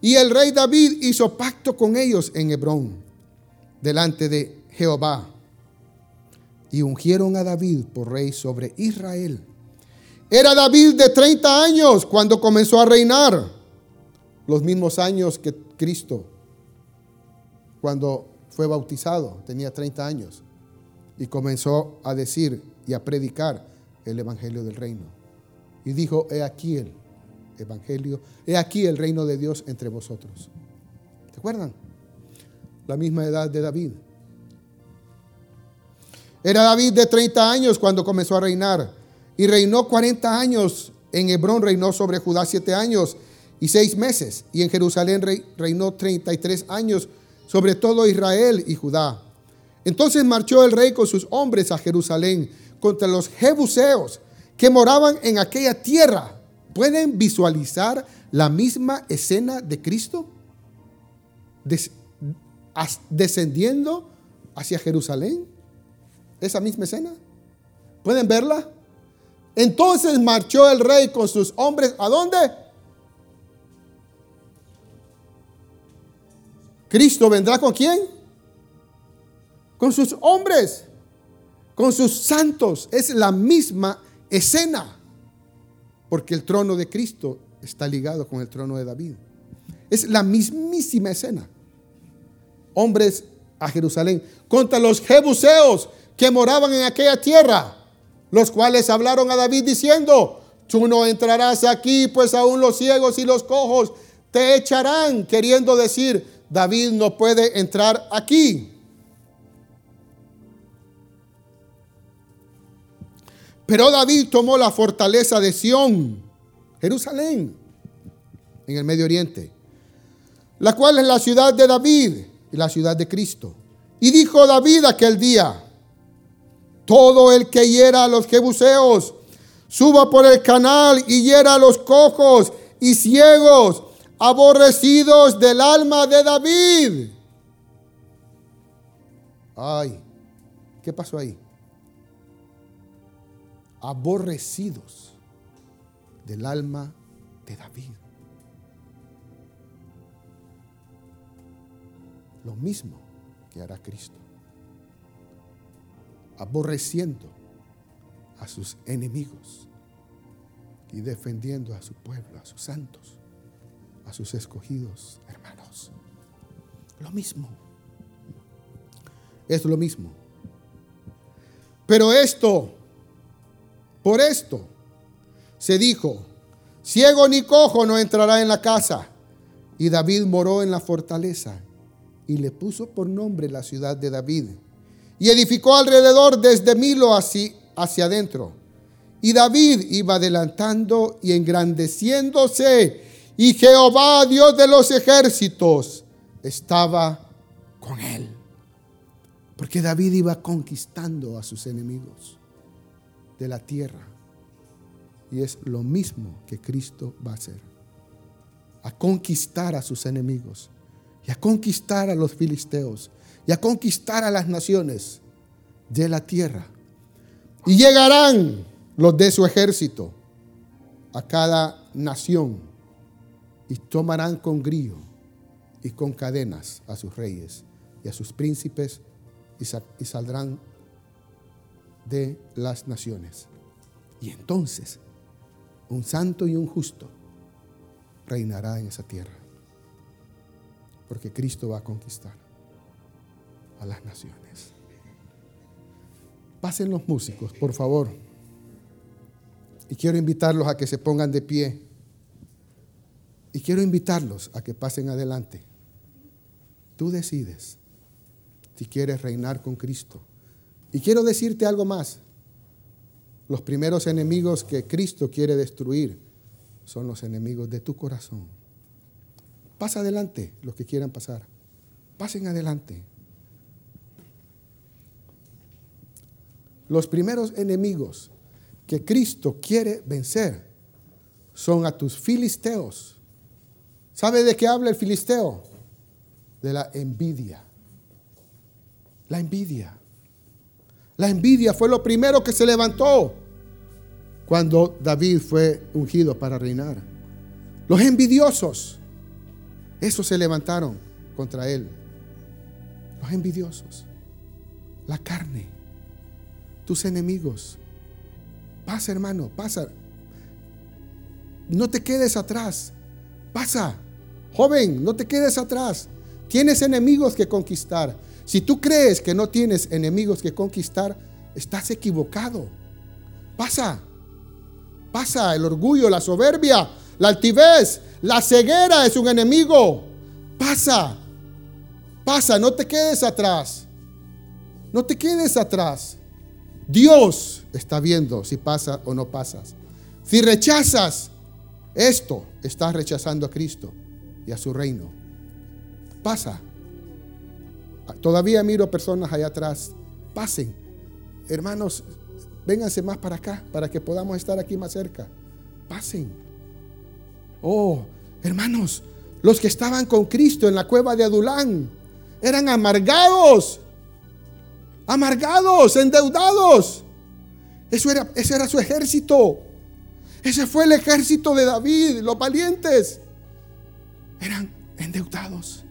y el rey David hizo pacto con ellos en Hebrón, delante de Jehová, y ungieron a David por rey sobre Israel. Era David de 30 años cuando comenzó a reinar. Los mismos años que Cristo cuando fue bautizado. Tenía 30 años. Y comenzó a decir y a predicar el Evangelio del Reino. Y dijo, he aquí el Evangelio, he aquí el reino de Dios entre vosotros. ¿Se acuerdan? La misma edad de David. Era David de 30 años cuando comenzó a reinar y reinó 40 años. En Hebrón reinó sobre Judá 7 años y 6 meses. Y en Jerusalén reinó 33 años sobre todo Israel y Judá. Entonces marchó el rey con sus hombres a Jerusalén contra los jebuseos que moraban en aquella tierra. ¿Pueden visualizar la misma escena de Cristo? descendiendo hacia Jerusalén. Esa misma escena. ¿Pueden verla? Entonces marchó el rey con sus hombres. ¿A dónde? Cristo vendrá con quién? Con sus hombres, con sus santos. Es la misma escena. Porque el trono de Cristo está ligado con el trono de David. Es la mismísima escena. Hombres a Jerusalén contra los jebuseos que moraban en aquella tierra los cuales hablaron a David diciendo, tú no entrarás aquí, pues aún los ciegos y los cojos te echarán, queriendo decir, David no puede entrar aquí. Pero David tomó la fortaleza de Sión, Jerusalén, en el Medio Oriente, la cual es la ciudad de David y la ciudad de Cristo. Y dijo David aquel día, todo el que hiera a los jebuseos, suba por el canal y hiera a los cojos y ciegos, aborrecidos del alma de David. Ay, ¿qué pasó ahí? Aborrecidos del alma de David. Lo mismo que hará Cristo aborreciendo a sus enemigos y defendiendo a su pueblo, a sus santos, a sus escogidos hermanos. Lo mismo. Es lo mismo. Pero esto, por esto, se dijo, ciego ni cojo no entrará en la casa. Y David moró en la fortaleza y le puso por nombre la ciudad de David y edificó alrededor desde Milo hacia, adentro. Y David iba adelantando y engrandeciéndose, y Jehová, Dios de los ejércitos, estaba con él. Porque David iba conquistando a sus enemigos de la tierra. Y es lo mismo que Cristo va a hacer. A conquistar a sus enemigos y a conquistar a los filisteos y a conquistar a las naciones de la tierra. Y llegarán los de su ejército a cada nación y tomarán con grillo y con cadenas a sus reyes y a sus príncipes y, saldrán de las naciones. Y entonces un santo y un justo, reinará en esa tierra. Porque Cristo va a conquistar a las naciones. Pasen los músicos, por favor. Y quiero invitarlos a que se pongan de pie. Y quiero invitarlos a que pasen adelante. Tú decides si quieres reinar con Cristo. Y quiero decirte algo más. Los primeros enemigos que Cristo quiere destruir son los enemigos de tu corazón. Pasa adelante los que quieran pasar. Pasen adelante. Los primeros enemigos que Cristo quiere vencer son a tus filisteos. ¿Sabe de qué habla el filisteo? De la envidia. La envidia. La envidia fue lo primero que se levantó cuando David fue ungido para reinar. Los envidiosos, esos se levantaron contra él. Los envidiosos, la carne, tus enemigos. Pasa, hermano, pasa. No te quedes atrás. Pasa. Joven, no te quedes atrás. Tienes enemigos que conquistar. Si tú crees que no tienes enemigos que conquistar, estás equivocado. Pasa. Pasa el orgullo, la soberbia, la altivez, la ceguera es un enemigo. Pasa. Pasa, no te quedes atrás. No te quedes atrás. Dios está viendo si pasa o no pasas. Si rechazas esto, estás rechazando a Cristo y a su reino. Pasa. Todavía miro personas allá atrás. Pasen. Hermanos, vénganse más para acá para que podamos estar aquí más cerca. Pasen. Oh, hermanos, los que estaban con Cristo en la cueva de Adulán eran amargados. Amargados, endeudados. Eso era, ese era su ejército. Ese fue el ejército de David, los valientes. Eran endeudados,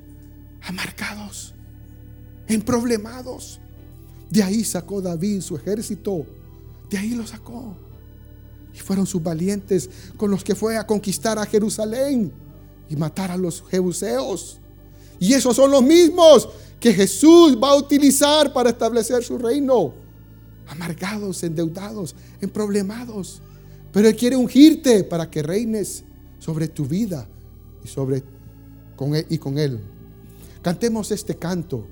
amargados emproblemados. De ahí sacó David su ejército. De ahí lo sacó. Y fueron sus valientes con los que fue a conquistar a Jerusalén y matar a los jebuseos. Y esos son los mismos que Jesús va a utilizar para establecer su reino. Amargados, endeudados, emproblemados. Pero Él quiere ungirte para que reines sobre tu vida y, sobre, con él, y con Él. Cantemos este canto.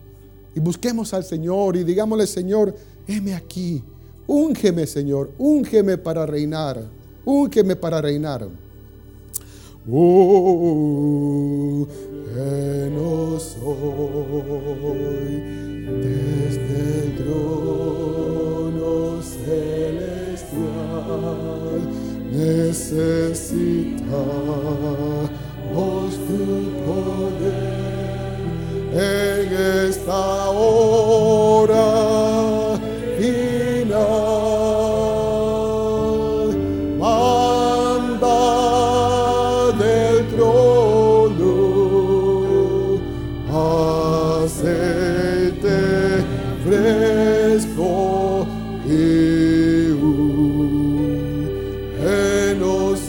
Y busquemos al Señor y digámosle, Señor, heme aquí. Úngeme, Señor, úngeme para reinar. Úngeme para reinar. Oh, no soy desde el trono celestial. Necesitamos tu poder en esta hora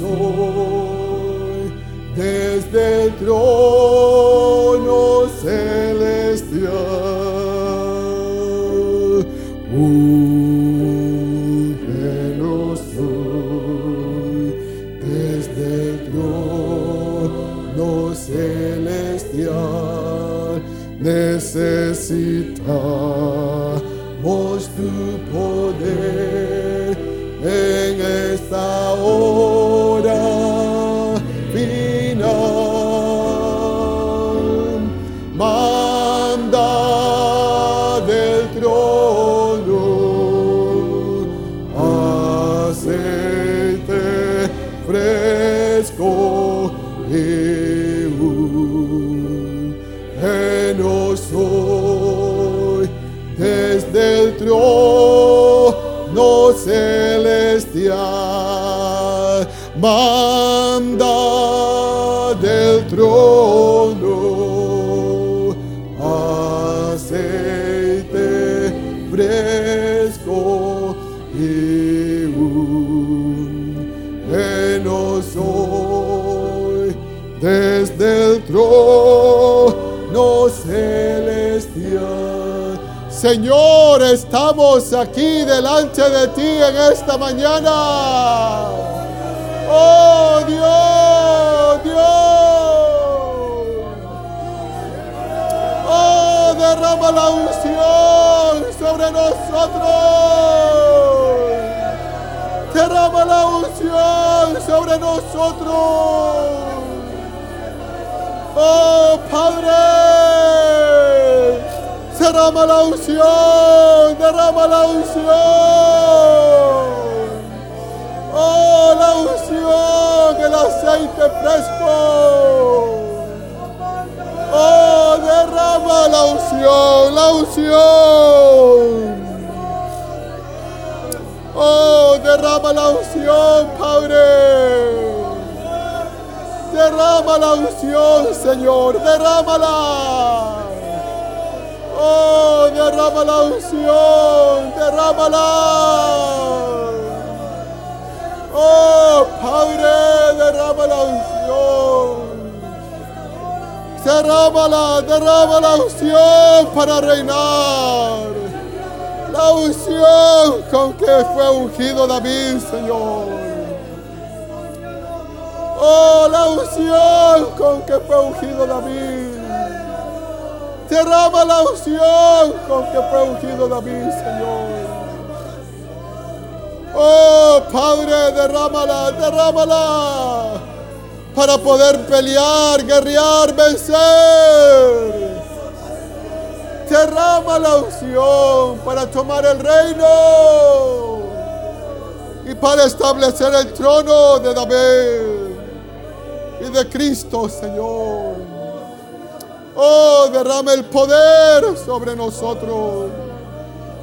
ungenoso desde el trono Señor, estamos aquí delante de ti en esta mañana. Oh Dios, Dios. Oh, derrama la unción sobre nosotros. Derrama la unción sobre nosotros. Oh Padre, derrama la unción, derrama la unción. Oh, la unción, el aceite fresco. Oh, derrama la unción, la unción. Oh, derrama la unción, Padre. Derrama la unción, Señor, derrámala. Oh, derrama la unción, derrámala. Oh, Padre, derrama la unción. Derrámala, derrama la unción para reinar. La unción con que fue ungido David, Señor. Oh, la unción con que fue ungido David. Derrama la unción con que fue ungido David, Señor. Oh, Padre, derrámala, derrámala. Para poder pelear, guerrear, vencer. Derrama la unción para tomar el reino y para establecer el trono de David y de Cristo, Señor. Oh, derrama el poder sobre nosotros.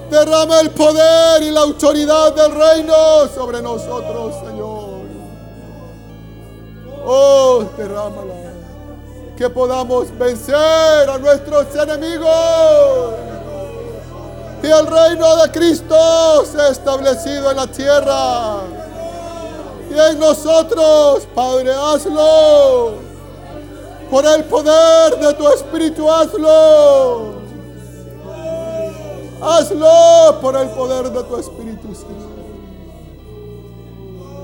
Derrama el poder y la autoridad del reino sobre nosotros, Señor. Oh, derrámala que podamos vencer a nuestros enemigos. Y el reino de Cristo se ha establecido en la tierra. Y en nosotros, Padre, hazlo. Por el poder de tu Espíritu, hazlo. Hazlo por el poder de tu Espíritu, Señor.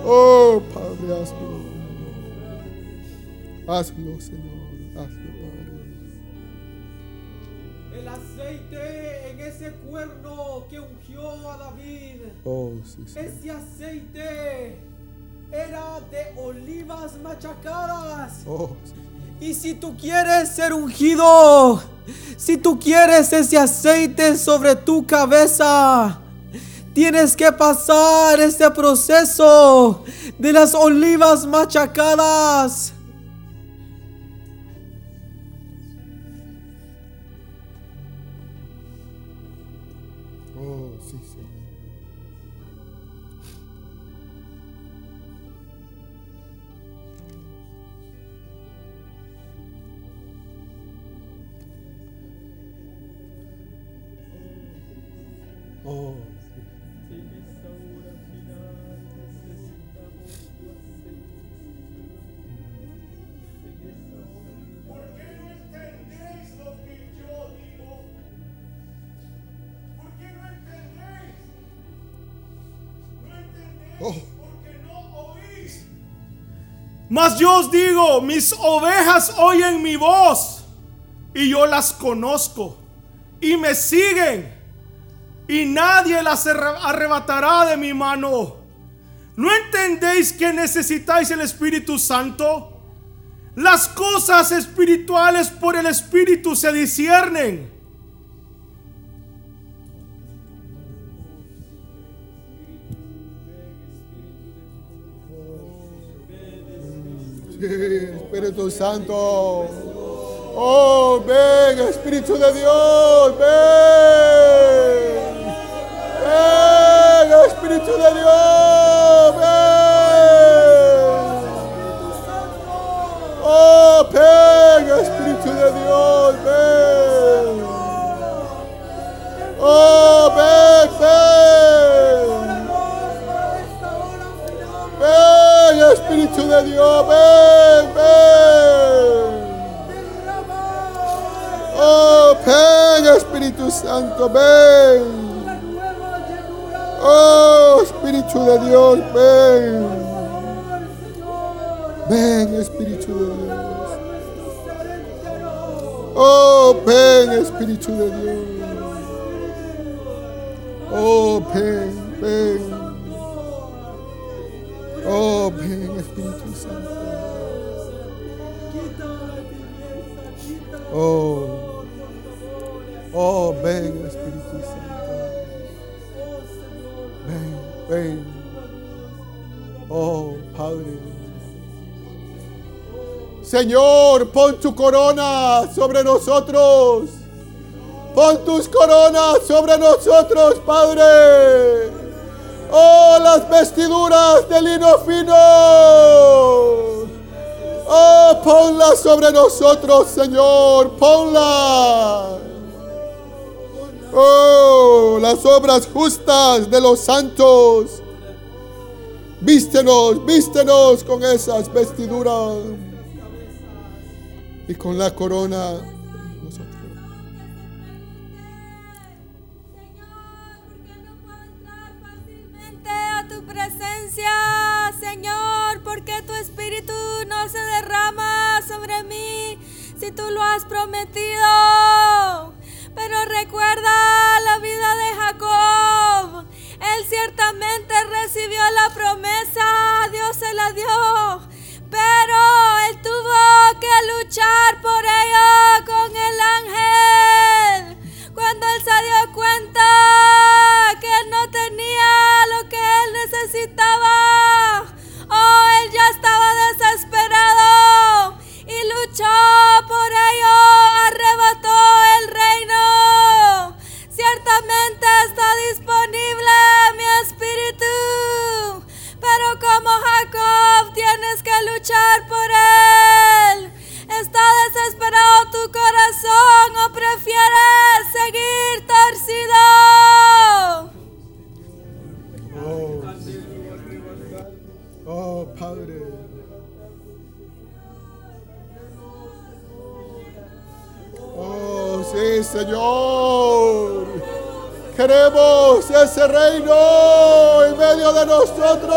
Oh, Padre, hazlo. Hazlo, Señor. El aceite en ese cuerno que ungió a David. Oh, sí, sí. Ese aceite era de olivas machacadas. Oh, sí. Y si tú quieres ser ungido, si tú quieres ese aceite sobre tu cabeza, tienes que pasar este proceso de las olivas machacadas. Mas yo os digo, mis ovejas oyen mi voz y yo las conozco y me siguen y nadie las arre- arrebatará de mi mano. ¿No entendéis que necesitáis el Espíritu Santo? Las cosas espirituales por el Espíritu se disciernen. Espíritu Santo. Oh, ven, Espíritu de Dios, ven. Ven, Espíritu de Dios, ven. Oh, ven, Espíritu de Dios, ven. Oh, ven, ven. Ven, Espíritu de Dios, ven, ven. Oh, ven, Espíritu Santo, ven. Oh, Espíritu de Dios, ven. Ven, Espíritu de Dios. Oh, ven, Espíritu de Dios. Oh, ven, ven. Ven, Espíritu Santo. Oh, oh, ven, Espíritu Santo. Ven, ven. Oh, Padre. Señor, pon tu corona sobre nosotros. Pon tus coronas sobre nosotros, Padre. Oh, las vestiduras de lino fino. Oh, ponlas sobre nosotros, Señor. Ponlas. Oh, las obras justas de los santos. Vístenos, vístenos con esas vestiduras y con la corona. Señor, porque tu espíritu no se derrama sobre mí si tú lo has prometido. Pero recuerda la vida de Jacob. Él ciertamente recibió la promesa, Dios se la dio. Pero él tuvo que luchar por ello con el ángel. Señor. Queremos ese reino en medio de nosotros.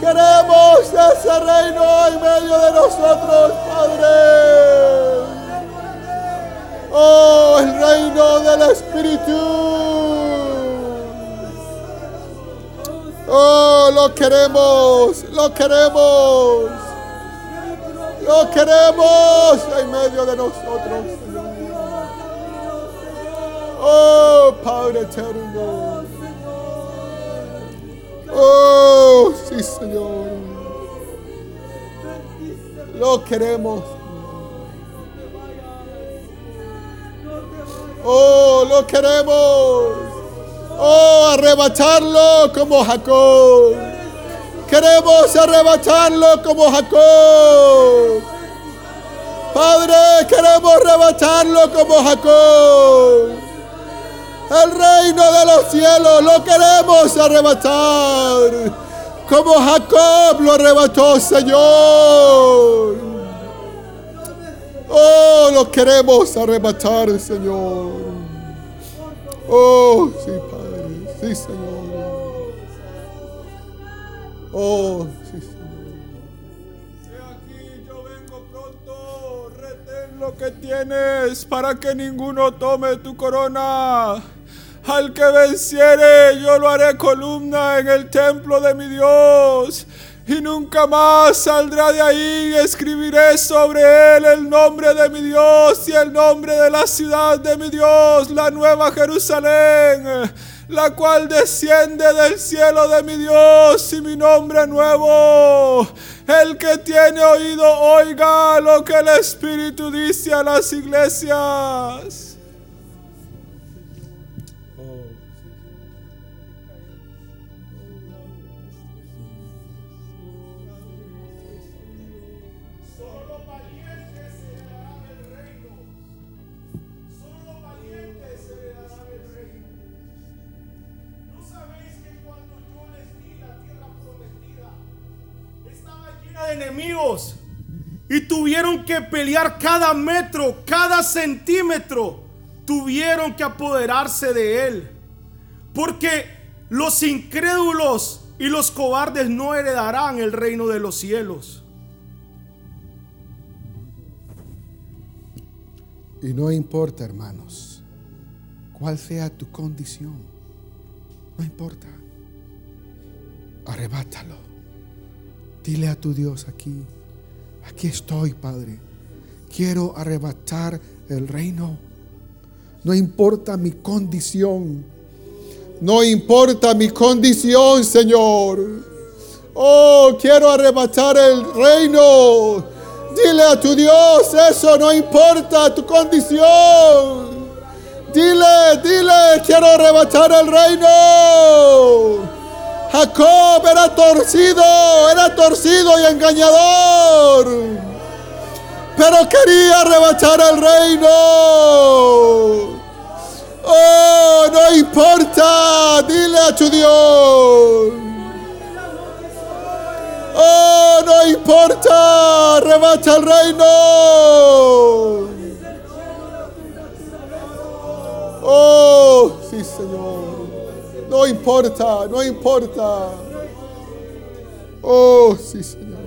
Queremos ese reino en medio de nosotros, Padre. Oh, el reino del Espíritu. Oh, lo queremos, lo queremos. Lo queremos en medio de nosotros. Oh, Padre eterno. Oh, sí, Señor. Lo queremos. Oh, lo queremos. Oh, arrebatarlo como Jacob. Queremos arrebatarlo como Jacob. Padre, queremos arrebatarlo como Jacob. El reino de los cielos lo queremos arrebatar. Como Jacob lo arrebató, Señor. Oh, lo queremos arrebatar, Señor. Oh, sí, Padre. Sí, Señor. Oh, sí. He aquí yo vengo pronto, retén lo que tienes para que ninguno tome tu corona. Al que venciere, yo lo haré columna en el templo de mi Dios. Y nunca más saldrá de ahí escribiré sobre él el nombre de mi Dios y el nombre de la ciudad de mi Dios, la nueva Jerusalén, la cual desciende del cielo de mi Dios y mi nombre nuevo. El que tiene oído, oiga lo que el Espíritu dice a las iglesias. Enemigos y tuvieron que pelear cada metro, cada centímetro. Tuvieron que apoderarse de él. Porque los incrédulos y los cobardes no heredarán el reino de los cielos. Y no importa, hermanos, cuál sea tu condición. No importa. Arrebátalo. Dile a tu Dios aquí, aquí estoy, Padre. Quiero arrebatar el reino. No importa mi condición. No importa mi condición, Señor. Oh, quiero arrebatar el reino. Dile a tu Dios, eso no importa tu condición. Dile, dile, quiero arrebatar el reino. Jacob era torcido, era torcido y engañador. Pero quería arrebatar el reino. Oh, no importa, dile a tu Dios. Oh, no importa, arrebata el reino. Oh, sí, Señor. No importa, no importa. Oh, sí, Señor.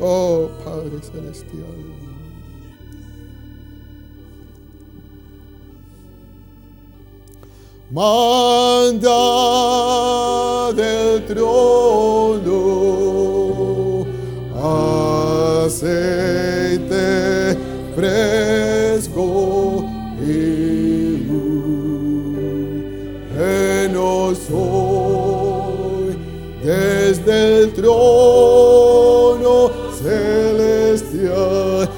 Oh, Padre Celestial. Manda del trono aceite desde el trono celestial.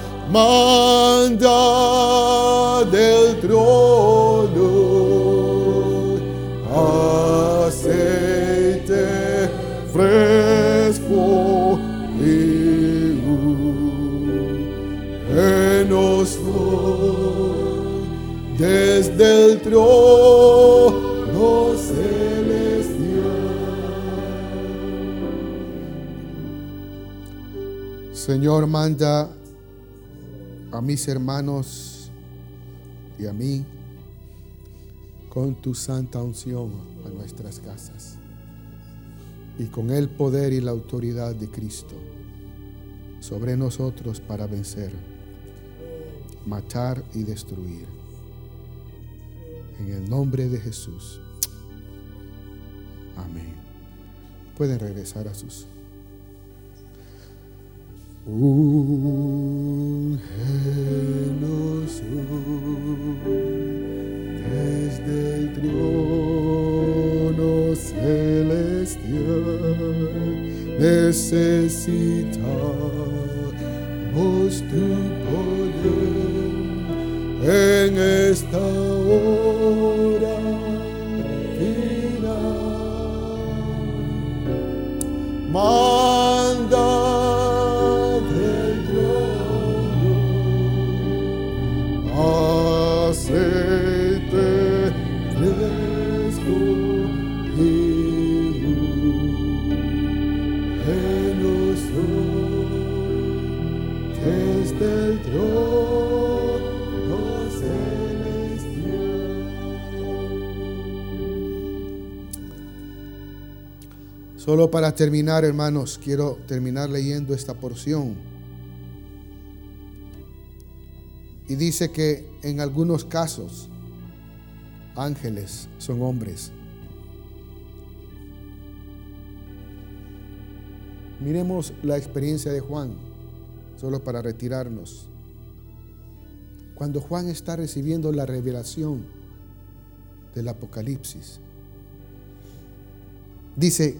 Señor, manda a mis hermanos y a mí con tu santa unción a nuestras casas y con el poder y la autoridad de Cristo sobre nosotros para vencer, matar y destruir. En el nombre de Jesús. Amén. Pueden regresar a sus... Un geno soy desde el trono necesitamos tu poder en esta hora. Solo para terminar, hermanos, quiero terminar leyendo esta porción. Y dice que en algunos casos ángeles son hombres. Miremos la experiencia de Juan, solo para retirarnos. Cuando Juan está recibiendo la revelación del Apocalipsis, dice,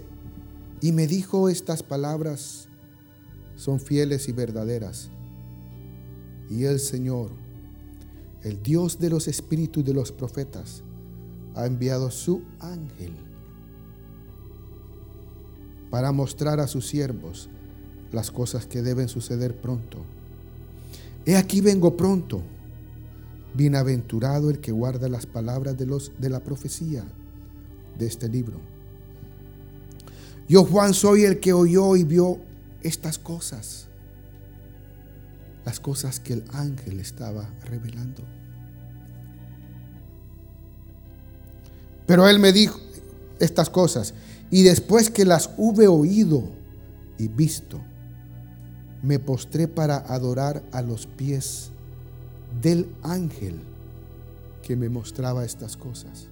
y me dijo estas palabras son fieles y verdaderas. Y el Señor, el Dios de los espíritus de los profetas, ha enviado su ángel para mostrar a sus siervos las cosas que deben suceder pronto. He aquí vengo pronto. Bienaventurado el que guarda las palabras de, los, de la profecía de este libro. Yo Juan soy el que oyó y vio estas cosas. Las cosas que el ángel estaba revelando. Pero él me dijo estas cosas. Y después que las hube oído y visto, me postré para adorar a los pies del ángel que me mostraba estas cosas.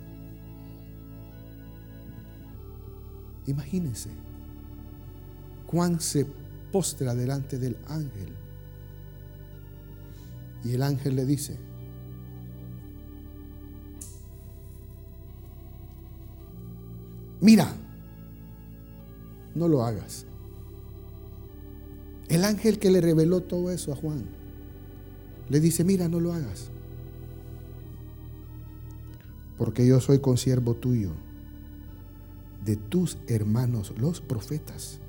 Imagínense, Juan se postra delante del ángel y el ángel le dice, mira, no lo hagas. El ángel que le reveló todo eso a Juan le dice, mira, no lo hagas. Porque yo soy consiervo tuyo, de tus hermanos los profetas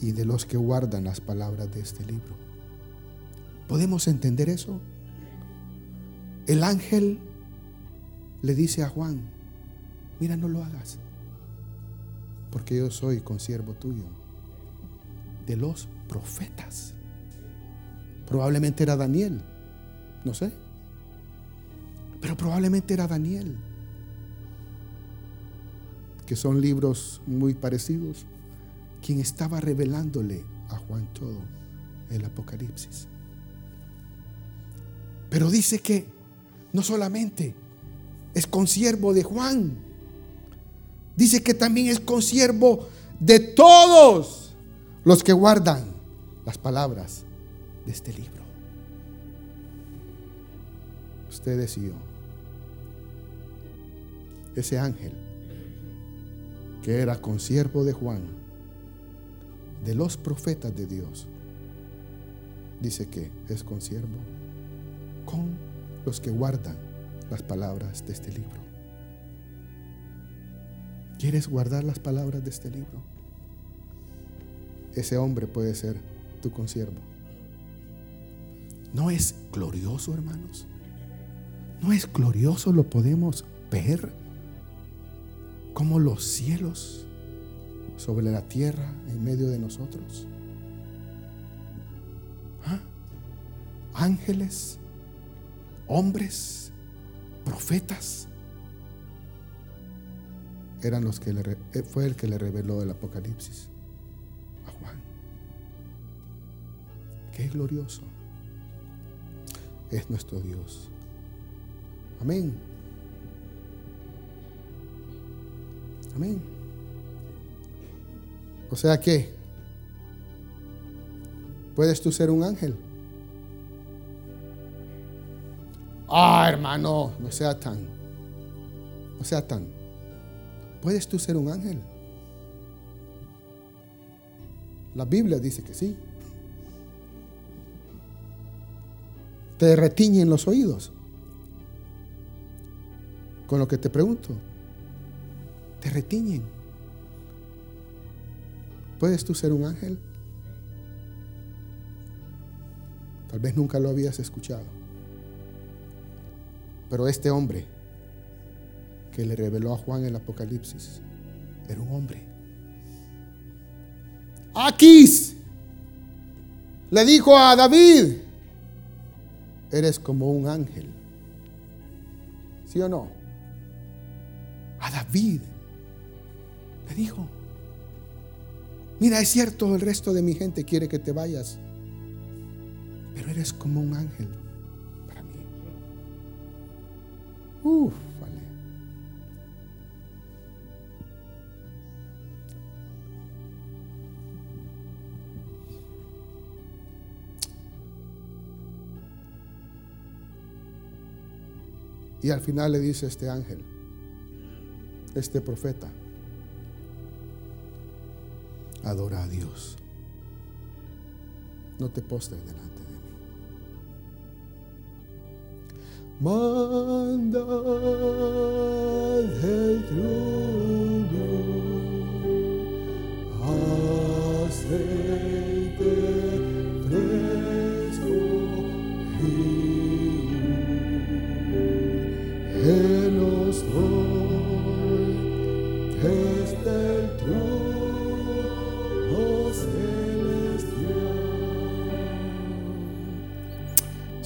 y de los que guardan las palabras de este libro. ¿Podemos entender eso? El ángel le dice a Juan, mira, no lo hagas, porque yo soy consiervo tuyo, de los profetas. Probablemente era Daniel, no sé, pero probablemente era Daniel, que son libros muy parecidos, quien estaba revelándole a Juan todo el Apocalipsis. Pero dice que no solamente es consiervo de Juan, dice que también es consiervo de todos los que guardan las palabras de este libro. Ustedes y yo. Ese ángel que era consiervo de Juan, de los profetas de Dios, dice que es consiervo con los que guardan las palabras de este libro. ¿Quieres guardar las palabras de este libro? Ese hombre puede ser tu consiervo. ¿No es glorioso, hermanos? ¿No es glorioso? Lo podemos ver como los cielos sobre la tierra en medio de nosotros. ¿Ah? Ángeles, hombres, profetas, eran los que le, eh, fue el que le reveló el Apocalipsis a Juan. Qué glorioso es nuestro Dios. Amén. Amén. O sea que, ¿puedes tú ser un ángel? Ah, hermano, no sea tan, no sea tan. ¿Puedes tú ser un ángel? La Biblia dice que sí. Te retiñen los oídos. Con lo que te pregunto, te retiñen. ¿Puedes tú ser un ángel? Tal vez nunca lo habías escuchado. Pero este hombre que le reveló a Juan el Apocalipsis era un hombre. Aquis le dijo a David, eres como un ángel. ¿Sí o no? A David dijo, mira, es cierto, el resto de mi gente quiere que te vayas, pero eres como un ángel para mí. Uf, vale. Y al final le dice este ángel, este profeta, adora a Dios. No te postres delante de mí. Manda trono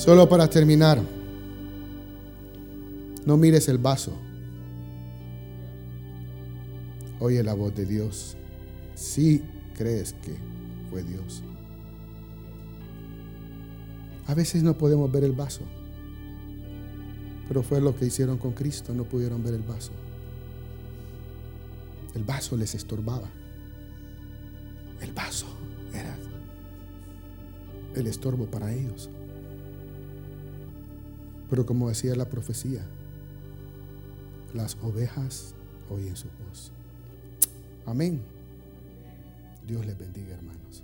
Solo para terminar, no mires el vaso. Oye la voz de Dios. Si crees que fue Dios. A veces no podemos ver el vaso. Pero fue lo que hicieron con Cristo. No pudieron ver el vaso. El vaso les estorbaba. El vaso era el estorbo para ellos. Pero como decía la profecía, las ovejas oyen su voz. Amén. Dios les bendiga, hermanos.